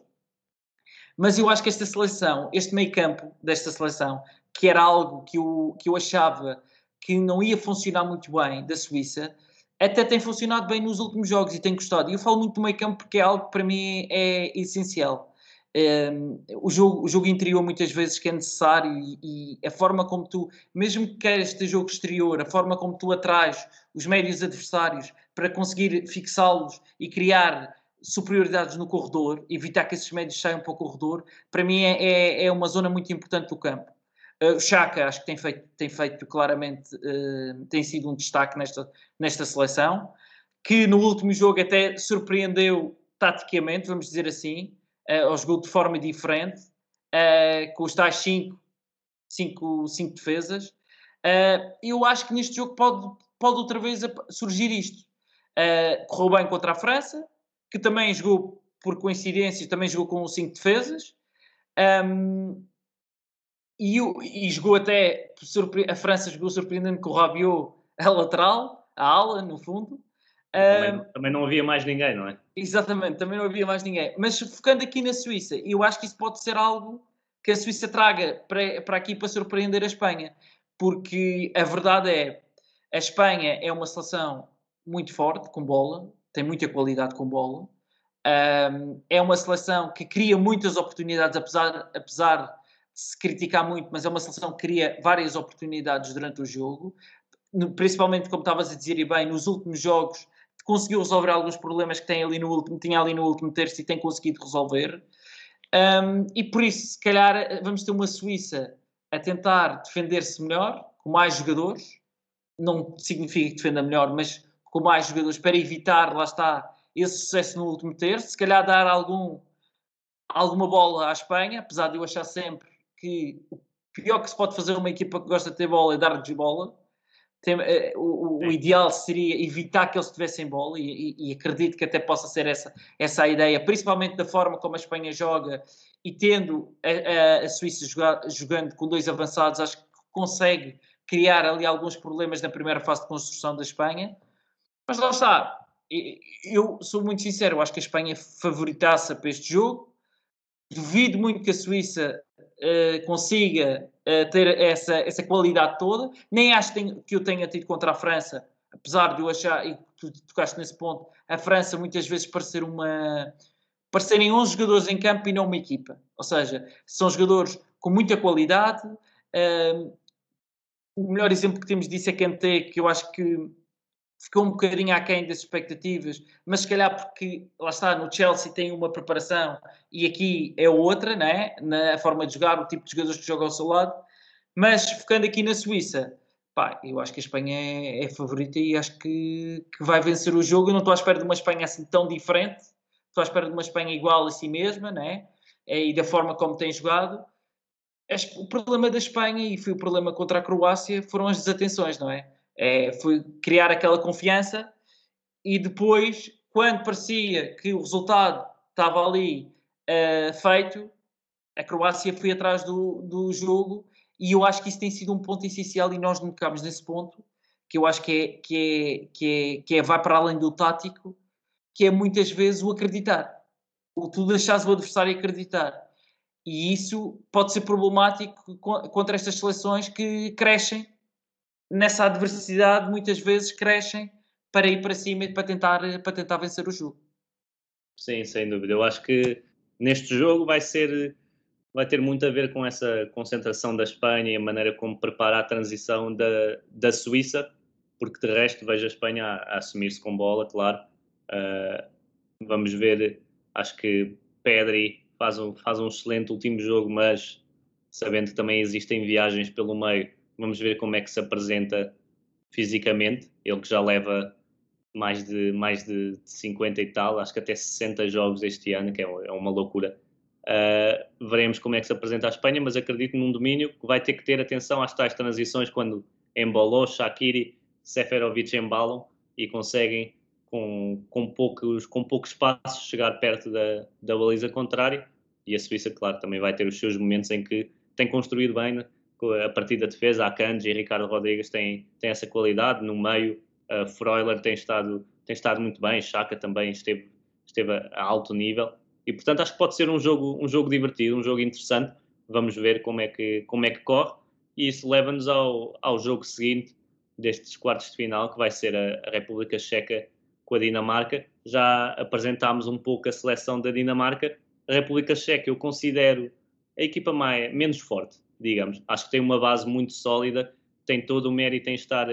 Mas eu acho que esta seleção, este meio campo desta seleção, que era algo que eu, que eu achava que não ia funcionar muito bem da Suíça, até tem funcionado bem nos últimos jogos e tem gostado. E eu falo muito do meio campo porque é algo que para mim é essencial. Um, o, jogo, o jogo interior muitas vezes que é necessário e, e, a forma como tu, mesmo que queiras ter jogo exterior, a forma como tu atrás os médios adversários para conseguir fixá-los e criar superioridades no corredor, evitar que esses médios saiam para o corredor, para mim é, é, é uma zona muito importante do campo. Uh, o Chaka acho que tem feito, tem feito claramente, uh, tem sido um destaque nesta, nesta seleção, que no último jogo até surpreendeu taticamente, vamos dizer assim, uh, ao jogou de forma diferente, uh, com os tais 5 cinco, cinco, defesas. eu acho que neste jogo pode, pode outra vez surgir isto. correu bem contra a França, que também jogou, por coincidência, também jogou com 5 defesas. Um, e, e jogou até a França jogou surpreendendo com o Rabiot a lateral, a ala, no fundo. Também, uh, também, não havia mais ninguém, não é? Exatamente, também não havia mais ninguém. Mas focando aqui na Suíça, eu acho que isso pode ser algo que a Suíça traga para, para aqui para surpreender a Espanha. Porque a verdade é, a Espanha é uma seleção muito forte com bola, tem muita qualidade com bola. Um, é uma seleção que cria muitas oportunidades, apesar, apesar se criticar muito, mas é uma seleção que cria várias oportunidades durante o jogo, principalmente, como estavas a dizer e bem, nos últimos jogos conseguiu resolver alguns problemas que tem ali no último, tinha ali no último terço e tem conseguido resolver. Um, e por isso, se calhar, vamos ter uma Suíça a tentar defender-se melhor, com mais jogadores. Não significa que defenda melhor, mas com mais jogadores para evitar, lá está, esse sucesso no último terço. Se calhar dar algum, alguma bola à Espanha, apesar de eu achar sempre que o pior que se pode fazer uma equipa que gosta de ter bola é dar-lhes bola. Tem, uh, o, o, ideal seria evitar que eles tivessem bola e, e, e, acredito que até possa ser essa, essa a ideia, principalmente da forma como a Espanha joga e tendo a, a, a Suíça jogando com dois avançados, acho que consegue criar ali alguns problemas na primeira fase de construção da Espanha. Mas lá está, eu sou muito sincero, acho que a Espanha favoritaça para este jogo. Duvido muito que a Suíça uh, consiga uh, ter essa, essa qualidade toda. Nem acho que, eu tenha tido contra a França, apesar de eu achar, e tu tocaste nesse ponto, a França muitas vezes parecer uma. parecerem 11 jogadores em campo e não uma equipa. Ou seja, são jogadores com muita qualidade. Uh, o melhor exemplo que temos disso é Kanté, que eu acho que ficou um bocadinho aquém das expectativas, mas se calhar porque, lá está, no Chelsea tem uma preparação e aqui é outra, né? na forma de jogar, o tipo de jogadores que jogam ao seu lado, mas focando aqui na Suíça, pá, eu acho que a Espanha é, é favorita e acho que, que, vai vencer o jogo, eu não estou à espera de uma Espanha assim tão diferente, estou à espera de uma Espanha igual a si mesma, né? e da forma como tem jogado, o problema da Espanha, e foi o problema contra a Croácia, foram as desatenções, não é? É, foi criar aquela confiança e depois, quando parecia que o resultado estava ali uh, feito, a Croácia foi atrás do, do jogo e eu acho que isso tem sido um ponto essencial e nós não tocámos nesse ponto, que eu acho que é, que é, que é, que é vai para além do tático, que é muitas vezes o acreditar. O tu deixares o adversário acreditar. E isso pode ser problemático contra estas seleções que crescem nessa adversidade, muitas vezes crescem para ir para cima e para tentar, para tentar vencer o jogo. Sim, sem dúvida. Eu acho que neste jogo vai ser vai ter muito a ver com essa concentração da Espanha e a maneira como prepara a transição da, da Suíça, porque de resto vejo a Espanha a, a assumir-se com bola, claro. Uh, vamos ver, acho que Pedri faz um, faz um excelente último jogo, mas sabendo que também existem viagens pelo meio, vamos ver como é que se apresenta fisicamente. Ele que já leva mais de, mais de 50 e tal, acho que até 60 jogos este ano, que é, é uma loucura. Uh, veremos como é que se apresenta a Espanha, mas acredito num domínio que vai ter que ter atenção às tais transições quando embalou, Shakiri, Seferovic embalam e conseguem com, com, poucos, com poucos passos chegar perto da, da baliza contrária e a Suíça, claro, também vai ter os seus momentos em que tem construído bem né? A partir da defesa, a Kanji e Ricardo Rodrigues têm, têm essa qualidade, no meio Uh, Freuler tem estado, tem estado muito bem, Chaka também esteve, esteve a, alto nível. E portanto acho que pode ser um jogo, um jogo divertido, um jogo interessante. Vamos ver como é que, como é que corre. E isso leva-nos ao, ao jogo seguinte destes quartos de final, que vai ser a, a República Checa com a Dinamarca. Já apresentámos um pouco a seleção da Dinamarca. A República Checa eu considero a equipa mais, menos forte, digamos. Acho que tem uma base muito sólida, tem todo o mérito em estar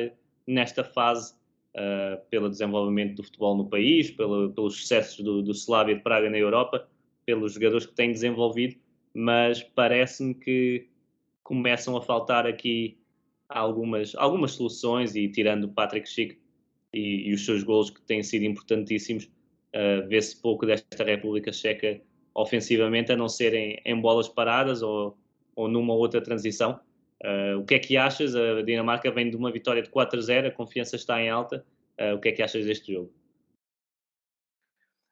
nesta fase uh, pelo desenvolvimento do futebol no país, pelo, pelos sucessos do, do Slavia de Praga na Europa, pelos jogadores que têm desenvolvido, mas parece-me que começam a faltar aqui algumas, algumas soluções e tirando o Patrick Schick e, e, os seus gols que têm sido importantíssimos, uh, vê-se pouco desta República Checa ofensivamente, a não ser em, em bolas paradas ou, ou numa outra transição. Uh, o que é que achas? A Dinamarca vem de uma vitória de 4-0, a confiança está em alta. Uh, o que é que achas deste jogo?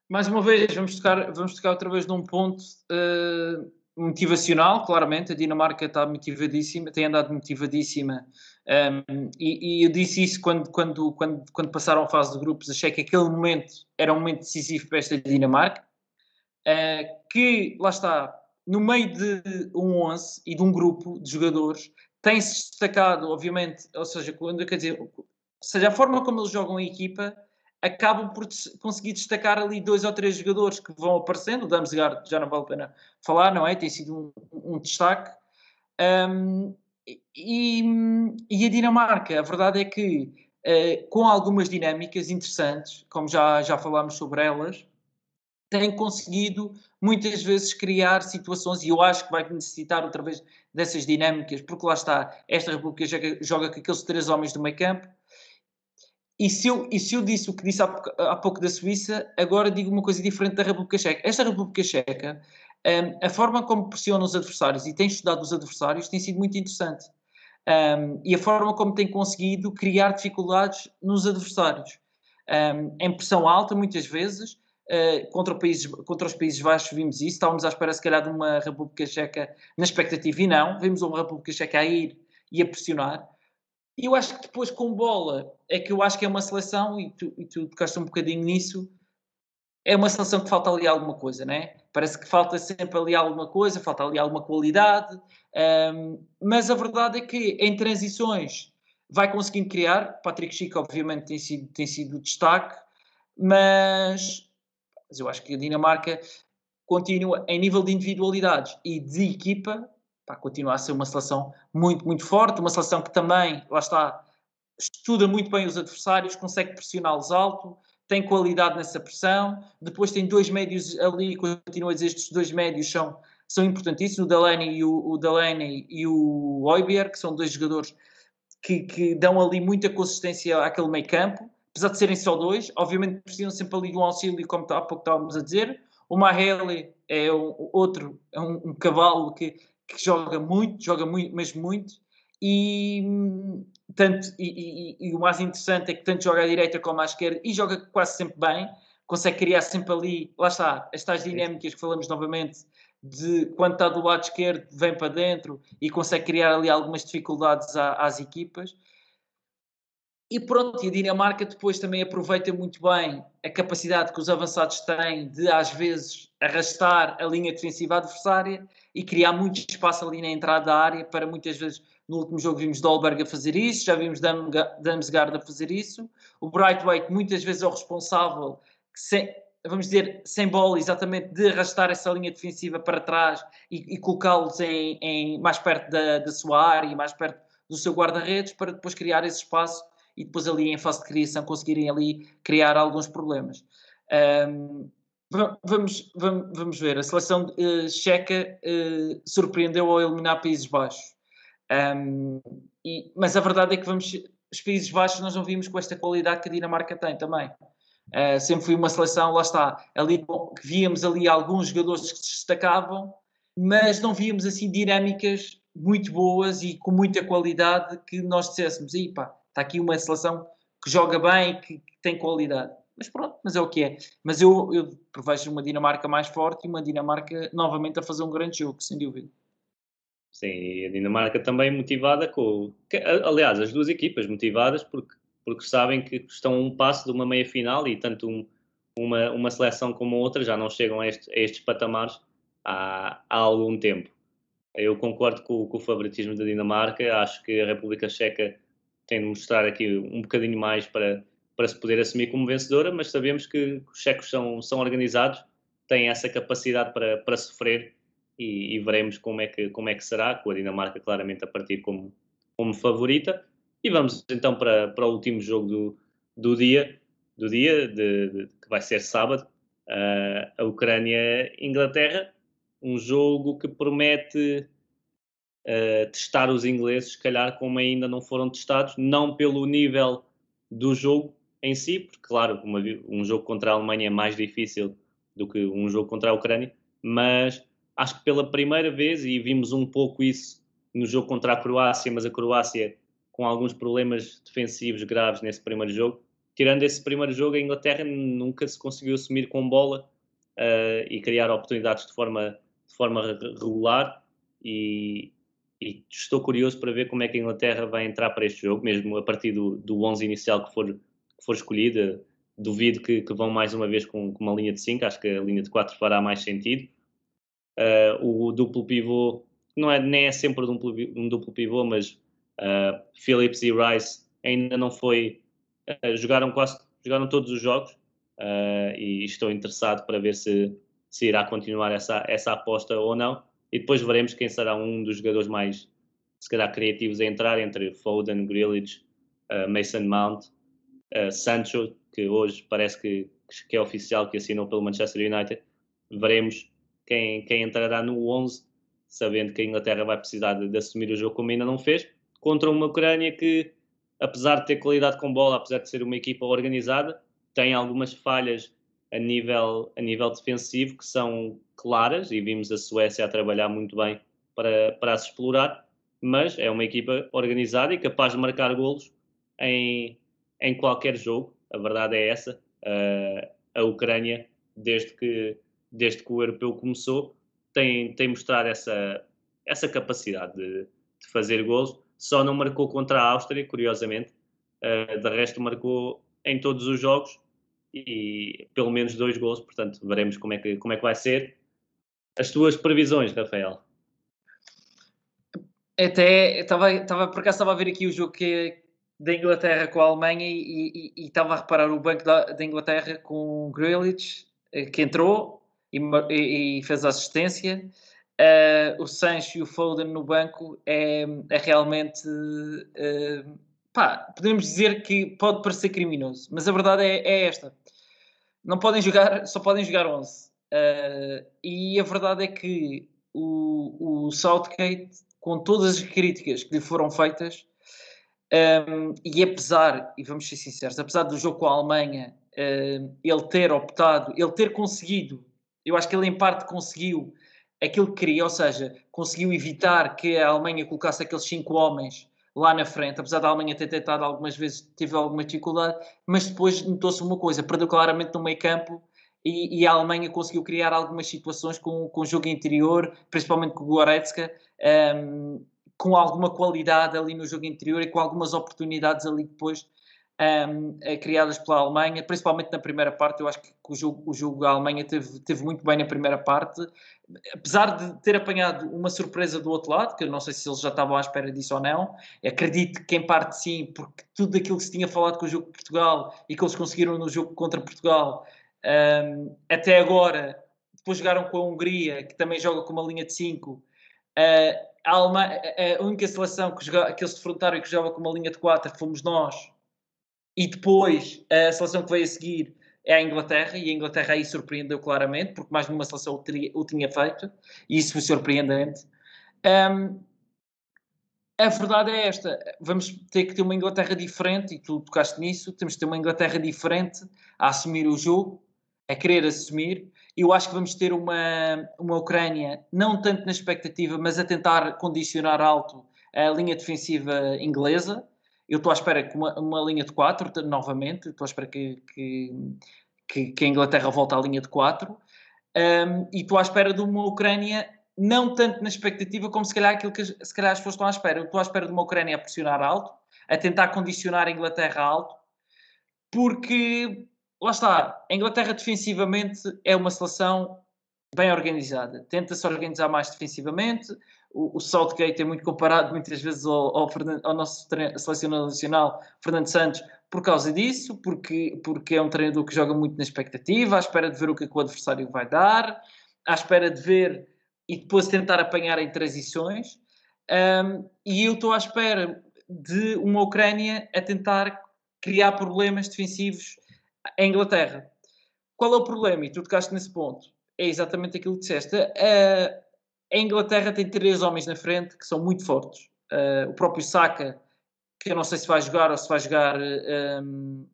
Mais uma vez, vamos tocar, vamos tocar outra vez num ponto uh, motivacional, claramente. A Dinamarca está motivadíssima, tem andado motivadíssima. Um, e, e, eu disse isso quando, quando, quando, quando passaram a fase de grupos. Achei que aquele momento era um momento decisivo para esta Dinamarca. que, lá está, no meio de um 11 e de um grupo de jogadores, tem-se destacado, obviamente, ou seja, quando quer dizer, seja, a forma como eles jogam a equipa, acabam por conseguir destacar ali dois ou três jogadores que vão aparecendo. O Damsgaard já não vale a pena falar, não é? Tem sido um, um destaque. Um, e, e, a Dinamarca, a verdade é que, uh, com algumas dinâmicas interessantes, como já, já falámos sobre elas, tem conseguido muitas vezes criar situações, e eu acho que vai necessitar outra vez dessas dinâmicas, porque lá está, esta República joga, joga com aqueles três homens do meio campo, e se, eu, e se eu disse o que disse há, há pouco da Suíça, agora digo uma coisa diferente da República Checa. Esta República Checa, um, a forma como pressiona os adversários e tem estudado os adversários tem sido muito interessante. Um, e a forma como tem conseguido criar dificuldades nos adversários. Um, em pressão alta, muitas vezes, Uh, contra, contra, os Países Baixos vimos isso, estávamos à espera se calhar de uma República Checa na expectativa e não, vimos uma República Checa a ir e a pressionar. E eu acho que depois com bola é que eu acho que é uma seleção, e tu, e tu tocaste um bocadinho nisso, é uma seleção que falta ali alguma coisa, né? Parece que falta sempre ali alguma coisa, falta ali alguma qualidade, um, mas a verdade é que em transições vai conseguindo criar. Patrick Chico, obviamente, tem sido, tem sido destaque, mas mas eu acho que a Dinamarca continua, em nível de individualidades e de equipa, pá, continua a ser uma seleção muito, muito forte, uma seleção que também, lá está, estuda muito bem os adversários, consegue pressioná-los alto, tem qualidade nessa pressão. Depois tem dois médios ali, continuo a dizer, estes dois médios são, são importantíssimos, o Delaney e o, o, Delaney e o Oibier, que são dois jogadores que, que dão ali muita consistência àquele meio campo apesar de serem só dois, obviamente precisam sempre ali de um auxílio, como há pouco estávamos a dizer. O Mahele é o, outro, é um, um cavalo que, que, joga muito, joga muito, mesmo muito, e, tanto, e, e, e, o mais interessante é que tanto joga à direita como à esquerda e joga quase sempre bem, consegue criar sempre ali, lá está, estas dinâmicas que falamos novamente, de quando está do lado esquerdo vem para dentro e consegue criar ali algumas dificuldades às equipas e pronto, e a Dinamarca depois também aproveita muito bem a capacidade que os avançados têm de, às vezes, arrastar a linha defensiva adversária e criar muito espaço ali na entrada da área para muitas vezes. No último jogo vimos Dolberg a fazer isso, já vimos Damsgaard a fazer isso. O Brightweight muitas vezes é o responsável, sem, vamos dizer, sem bola, exatamente de arrastar essa linha defensiva para trás e, e colocá-los em, em, mais perto da, da sua área mais perto do seu guarda-redes para depois criar esse espaço e depois ali em fase de criação conseguirem ali criar alguns problemas. Um, vamos, vamos, vamos ver, a seleção uh, checa uh, surpreendeu ao eliminar Países Baixos. Um, e, mas a verdade é que vamos, os Países Baixos nós não vimos com esta qualidade que a Dinamarca tem também. Uh, sempre foi uma seleção, lá está, ali víamos ali alguns jogadores que se destacavam, mas não víamos assim dinâmicas muito boas e com muita qualidade que nós dissessemos, e pá, está aqui uma seleção que joga bem, que, que tem qualidade. Mas pronto, mas é o que é. Mas eu, eu prevejo uma Dinamarca mais forte e uma Dinamarca novamente a fazer um grande jogo, sem dúvida. Sim, e a Dinamarca também motivada com. Aliás, as duas equipas motivadas porque, porque sabem que estão a um passo de uma meia final e tanto um, uma, uma seleção como a outra já não chegam a, este, a estes patamares há, há algum tempo. Eu concordo com, com, o favoritismo da Dinamarca, acho que a República Checa tem de mostrar aqui um bocadinho mais para, para se poder assumir como vencedora, mas sabemos que os checos são, são organizados, têm essa capacidade para, para sofrer e, e, veremos como é, que, como é que será, com a Dinamarca claramente a partir como, como favorita. E vamos então para, para o último jogo do, do dia, do dia de, de, que vai ser sábado, uh, a Ucrânia-Inglaterra, um jogo que promete uh, testar os ingleses, se calhar como ainda não foram testados, não pelo nível do jogo em si, porque claro, uma, um jogo contra a Alemanha é mais difícil do que um jogo contra a Ucrânia, mas acho que pela primeira vez, e vimos um pouco isso no jogo contra a Croácia, mas a Croácia com alguns problemas defensivos graves nesse primeiro jogo. Tirando esse primeiro jogo, a Inglaterra nunca se conseguiu assumir com bola uh, e criar oportunidades de forma, de forma regular. E, e estou curioso para ver como é que a Inglaterra vai entrar para este jogo, mesmo a partir do, do 11 inicial que for, que for escolhida. Duvido que, que vão mais uma vez com, com, uma linha de 5, acho que a linha de 4 fará mais sentido. Uh, o duplo pivô, não é, nem é sempre um duplo, um duplo pivô, mas uh, Phillips e Rice ainda não foi. Uh, jogaram quase jogaram todos os jogos e estou interessado para ver se, se irá continuar essa, essa aposta ou não e depois veremos quem será um dos jogadores mais, se calhar, criativos a entrar entre Foden, Grealish, uh, Mason Mount, uh, Sancho, que hoje parece que, que é oficial que assinou pelo Manchester United. Veremos quem, quem entrará no 11, sabendo que a Inglaterra vai precisar de, de assumir o jogo como ainda não fez, contra uma Ucrânia que, apesar de ter qualidade com bola, apesar de ser uma equipa organizada, tem algumas falhas a nível, a nível defensivo que são claras e vimos a Suécia a trabalhar muito bem para, para se explorar, mas é uma equipa organizada e capaz de marcar golos em, em qualquer jogo. A verdade é essa. Uh, a Ucrânia, desde que, desde que o europeu começou, tem, tem mostrado essa, essa capacidade de, de fazer golos. Só não marcou contra a Áustria, curiosamente. Uh, de resto, marcou em todos os jogos e pelo menos dois gols, portanto veremos como é que, como é que vai ser. As tuas previsões, Rafael? Até estava, estava por acaso estava a ver aqui o jogo que, da Inglaterra com a Alemanha e, e, estava a reparar o banco da, da Inglaterra com o Grealish eh, que entrou e, e, fez a assistência. Uh, o Sancho e o Foden no banco é, é realmente uh, pá, podemos dizer que pode parecer criminoso, mas a verdade é, é esta não podem jogar, só podem jogar 11. Uh, ah, e a verdade é que o, o Southgate, com todas as críticas que lhe foram feitas, um, e apesar, e vamos ser sinceros, apesar do jogo com a Alemanha, uh, ele ter optado, ele ter conseguido, eu acho que ele em parte conseguiu aquilo que queria, ou seja, conseguiu evitar que a Alemanha colocasse aqueles cinco homens lá na frente, apesar da Alemanha ter tentado algumas vezes, teve alguma dificuldade, mas depois notou-se uma coisa, perdeu claramente no meio campo e, e, a Alemanha conseguiu criar algumas situações com, com o jogo interior, principalmente com o Goretzka, um, com alguma qualidade ali no jogo interior e com algumas oportunidades ali depois um, criadas pela Alemanha, principalmente na primeira parte. Eu acho que o jogo, o jogo da Alemanha teve, teve muito bem na primeira parte, apesar de ter apanhado uma surpresa do outro lado, que eu não sei se eles já estavam à espera disso ou não. Acredito que em parte sim, porque tudo aquilo que se tinha falado com o jogo de Portugal e que eles conseguiram no jogo contra Portugal, um, até agora, depois jogaram com a Hungria, que também joga com uma linha de 5. Uh, a, a, única seleção que, joga, que eles defrontaram e que jogava com uma linha de 4 fomos nós e depois a seleção que veio a seguir é a Inglaterra, e a Inglaterra aí surpreendeu claramente, porque mais nenhuma seleção o, teria, o tinha feito, e isso foi surpreendente. Um, a verdade é esta: vamos ter que ter uma Inglaterra diferente, e tu tocaste nisso. Temos que ter uma Inglaterra diferente a assumir o jogo, a querer assumir. Eu acho que vamos ter uma, uma Ucrânia, não tanto na expectativa, mas a tentar condicionar alto a linha defensiva inglesa. Eu estou à espera que uma, uma linha de 4, novamente, estou à espera que, que, que, que, a Inglaterra volte à linha de 4. Um, e estou à espera de uma Ucrânia, não tanto na expectativa como se calhar aquilo que se calhar as pessoas estão à espera. Eu estou à espera de uma Ucrânia a pressionar alto, a tentar condicionar a Inglaterra alto, porque lá está, a Inglaterra defensivamente é uma seleção bem organizada, tenta-se organizar mais defensivamente, o, o Southgate é muito comparado muitas vezes ao, ao, ao nosso selecionador nacional, Fernando Santos, por causa disso, porque, porque é um treinador que joga muito na expectativa, à espera de ver o que, é que o adversário vai dar, à espera de ver e depois tentar apanhar em transições. Um, e eu estou à espera de uma Ucrânia a tentar criar problemas defensivos à Inglaterra. Qual é o problema? E tu tocaste nesse ponto. É exatamente aquilo que disseste. Uh, a Inglaterra tem três homens na frente que são muito fortes. Uh, o próprio Saka, que eu não sei se vai jogar ou se vai jogar. Um,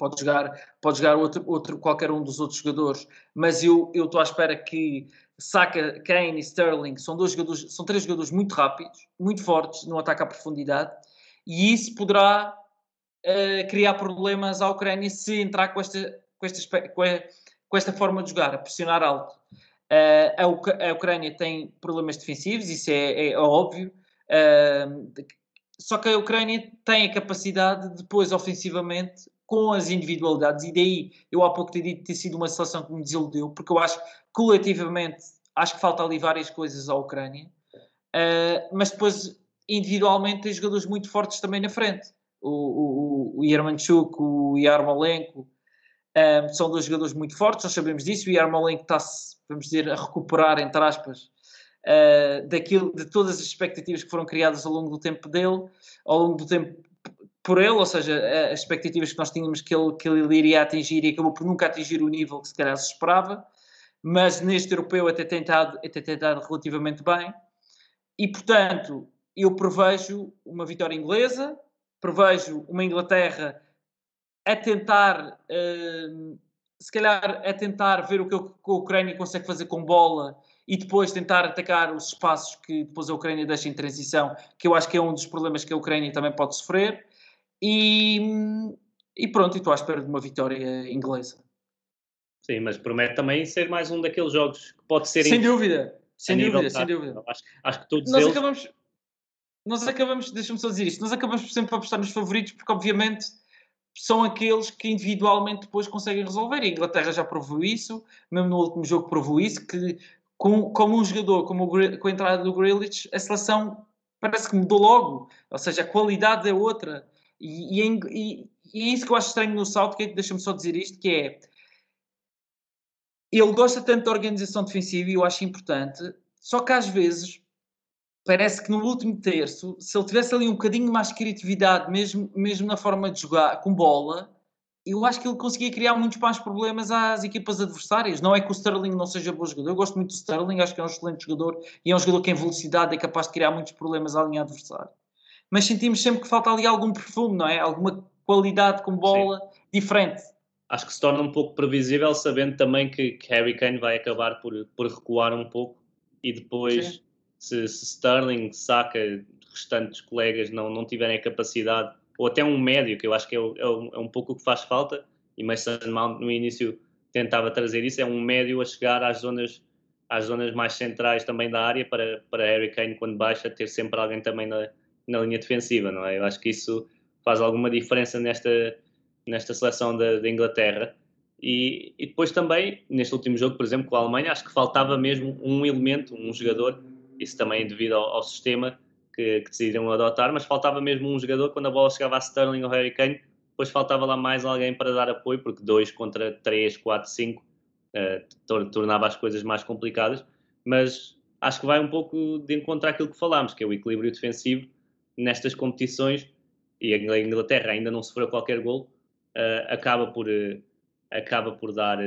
pode jogar, pode jogar outro, outro, qualquer um dos outros jogadores, mas eu estou à espera que Saka, Kane e Sterling são dois jogadores, são três jogadores muito rápidos, muito fortes no ataque à profundidade, e isso poderá uh, criar problemas à Ucrânia se entrar com esta, com, esta, com esta forma de jogar, a pressionar alto. Uh, a, Uc a, Ucrânia tem problemas defensivos, isso é, é, óbvio. Uh, só que a Ucrânia tem a capacidade depois, ofensivamente, com as individualidades, e daí eu há pouco te dito ter sido uma seleção que me desiludiu, porque eu acho que coletivamente acho que falta ali várias coisas à Ucrânia, uh, mas depois individualmente tem jogadores muito fortes também na frente. O, o, o Yermanchuk, o Yarmolenko, são dois jogadores muito fortes, nós sabemos disso. O Yarmolenko está-se vamos dizer, a recuperar, entre aspas, uh, daquilo, de todas as expectativas que foram criadas ao longo do tempo dele, ao longo do tempo por ele, ou seja, as expectativas que nós tínhamos que ele, que ele iria atingir e acabou por nunca atingir o nível que se calhar se esperava, mas neste europeu até tem até tem relativamente bem. E, portanto, eu prevejo uma vitória inglesa, prevejo uma Inglaterra a tentar uh, se calhar é tentar ver o que a Ucrânia consegue fazer com bola e depois tentar atacar os espaços que depois a Ucrânia deixa em transição, que eu acho que é um dos problemas que a Ucrânia também pode sofrer. E, e pronto, estou à espera de uma vitória inglesa. Sim, mas promete também ser mais um daqueles jogos que pode ser. Sem dúvida, sem dúvida, sem dúvida. Acho, acho que todos nós eles... acabamos, nós acabamos, deixa-me só dizer isto, nós acabamos sempre a apostar nos favoritos porque obviamente são aqueles que individualmente depois conseguem resolver. A Inglaterra já provou isso, mesmo no último jogo provou isso, que com, como um jogador, como o, com a entrada do Grealish, a seleção parece que mudou logo. Ou seja, a qualidade é outra. E, e, e, e é isso que eu acho estranho no Southgate, deixa-me só dizer isto, que é... Ele gosta tanto da organização defensiva e eu acho importante, só que às vezes parece que no último terço, se ele tivesse ali um bocadinho mais de criatividade, mesmo, mesmo na forma de jogar com bola, eu acho que ele conseguia criar muitos mais problemas às equipas adversárias. Não é que o Sterling não seja bom jogador, eu gosto muito do Sterling, acho que é um excelente jogador e é um jogador que em velocidade é capaz de criar muitos problemas à linha adversária. Mas sentimos sempre que falta ali algum perfume, não é? Alguma qualidade com bola Sim. diferente. Acho que se torna um pouco previsível, sabendo também que, que Harry Kane vai acabar por, por recuar um pouco e depois. Sim se, se Sterling, Saka, restantes colegas não, não tiverem a capacidade, ou até um médio, que eu acho que é, é, um, é um pouco o que faz falta, e Mason Mount no início tentava trazer isso, é um médio a chegar às zonas, às zonas mais centrais também da área para, para Harry Kane quando baixa ter sempre alguém também na, na linha defensiva, não é? Eu acho que isso faz alguma diferença nesta, nesta seleção da, da Inglaterra. E, e, depois também, neste último jogo, por exemplo, com a Alemanha, acho que faltava mesmo um elemento, um jogador, isso também devido ao, ao sistema que, que, decidiram adotar, mas faltava mesmo um jogador quando a bola chegava a Sterling ou Harry Kane, depois faltava lá mais alguém para dar apoio, porque dois contra três, quatro, cinco uh, tornava as coisas mais complicadas, mas acho que vai um pouco de encontrar aquilo que falámos, que é o equilíbrio defensivo nestas competições, e a Inglaterra ainda não sofreu qualquer gol, uh, acaba por... Uh, acaba por dar,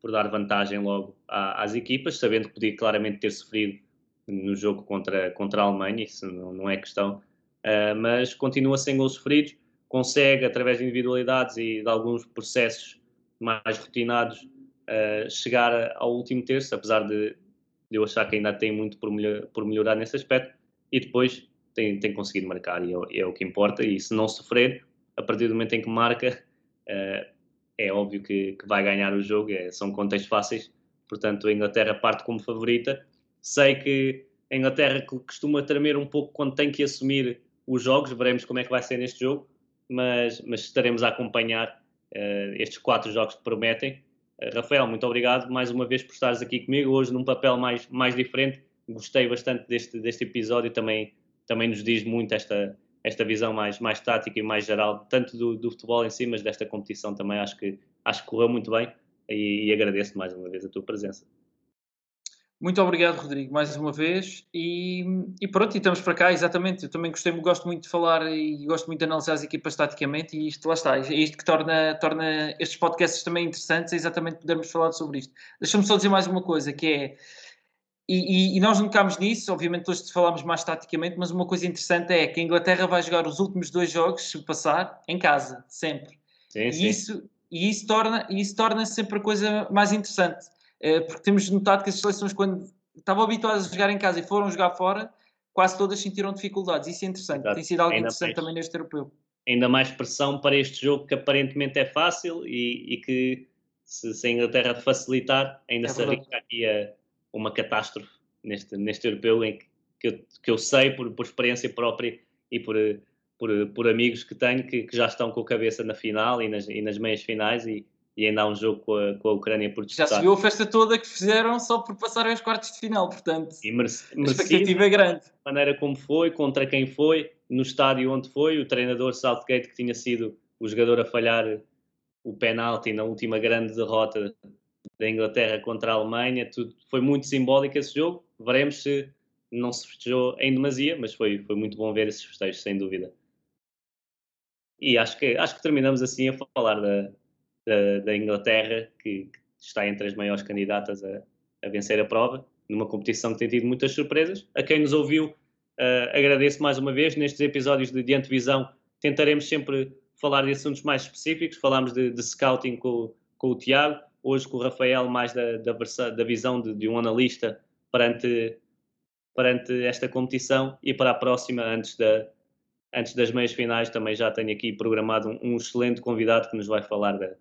por dar vantagem logo às equipas, sabendo que podia claramente ter sofrido no jogo contra, contra a Alemanha, isso não, não é questão, uh, mas continua sem gols sofridos, consegue, através de individualidades e de alguns processos mais rotinados, uh, chegar ao último terço, apesar de, de, eu achar que ainda tem muito por, melhor, por melhorar nesse aspecto, e depois tem, tem conseguido marcar, e é, é, o que importa, e se não sofrer, a partir do momento em que marca, uh, é óbvio que, que vai ganhar o jogo, é, são contextos fáceis, portanto a Inglaterra parte como favorita. Sei que a Inglaterra costuma tremer um pouco quando tem que assumir os jogos, veremos como é que vai ser neste jogo, mas, mas estaremos a acompanhar uh, estes quatro jogos que prometem. Uh, Rafael, muito obrigado mais uma vez por estares aqui comigo, hoje num papel mais, mais diferente. Gostei bastante deste, deste episódio, também, também nos diz muito esta, esta visão mais, mais tática e mais geral, tanto do, do futebol em si, mas desta competição também acho que, acho que correu muito bem e, e agradeço mais uma vez a tua presença. Muito obrigado, Rodrigo, mais uma vez. E, e, pronto, e estamos para cá, exatamente. Eu também gostei, gosto muito de falar e gosto muito de analisar as equipas taticamente, e isto lá está. É isto que torna, torna estes podcasts também interessantes, é exatamente podermos falar sobre isto. Deixa-me só dizer mais uma coisa, que é e, e, e, nós não tocámos nisso, obviamente hoje falámos mais taticamente, mas uma coisa interessante é que a Inglaterra vai jogar os últimos dois jogos, se passar, em casa, sempre. Sim, e, sim. Isso, e isso torna isso torna sempre a coisa mais interessante, porque temos notado que as seleções, quando estavam habituadas a jogar em casa e foram jogar fora, quase todas sentiram dificuldades. Isso é interessante, Exato. tem sido algo Ainda interessante mais, também neste europeu. Ainda mais pressão para este jogo que aparentemente é fácil e, e que se, se, a Inglaterra facilitar, ainda é se arriscaria uma catástrofe neste, neste europeu em que, que, eu, que eu sei por, por experiência própria e por, por, por amigos que tenho que, que, já estão com a cabeça na final e nas, e nas meias finais e, e ainda há um jogo com a, com a Ucrânia por disputar. Já se viu a festa toda que fizeram só por passarem aos quartos de final, portanto e merece, a expectativa é grande. A maneira como foi, contra quem foi, no estádio onde foi, o treinador Southgate que tinha sido o jogador a falhar o penalti na última grande derrota da Inglaterra contra a Alemanha, tudo, foi muito simbólico esse jogo. Veremos se não se festejou em demasia, mas foi, foi muito bom ver esses festejos, sem dúvida. E acho que, acho que terminamos assim a falar da, da, da Inglaterra, que, que, está entre as maiores candidatas a, a, vencer a prova, numa competição que tem tido muitas surpresas. A quem nos ouviu, uh, agradeço mais uma vez. Nestes episódios de Diante Visão, tentaremos sempre falar de assuntos mais específicos. Falámos de, de scouting com, com o Tiago, hoje com o Rafael mais da, da, da visão de, de, um analista perante, perante esta competição e para a próxima, antes, da, antes das meias finais, também já tenho aqui programado um, um excelente convidado que nos vai falar da,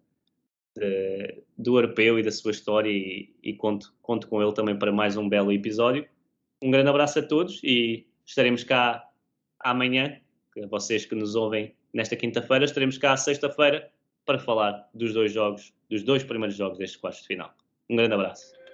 de, do europeu e da sua história e, e, conto, conto com ele também para mais um belo episódio. Um grande abraço a todos e estaremos cá amanhã, vocês que nos ouvem nesta quinta-feira, estaremos cá sexta-feira para falar dos dois jogos, dos dois primeiros jogos destes quartos de final. Um grande abraço.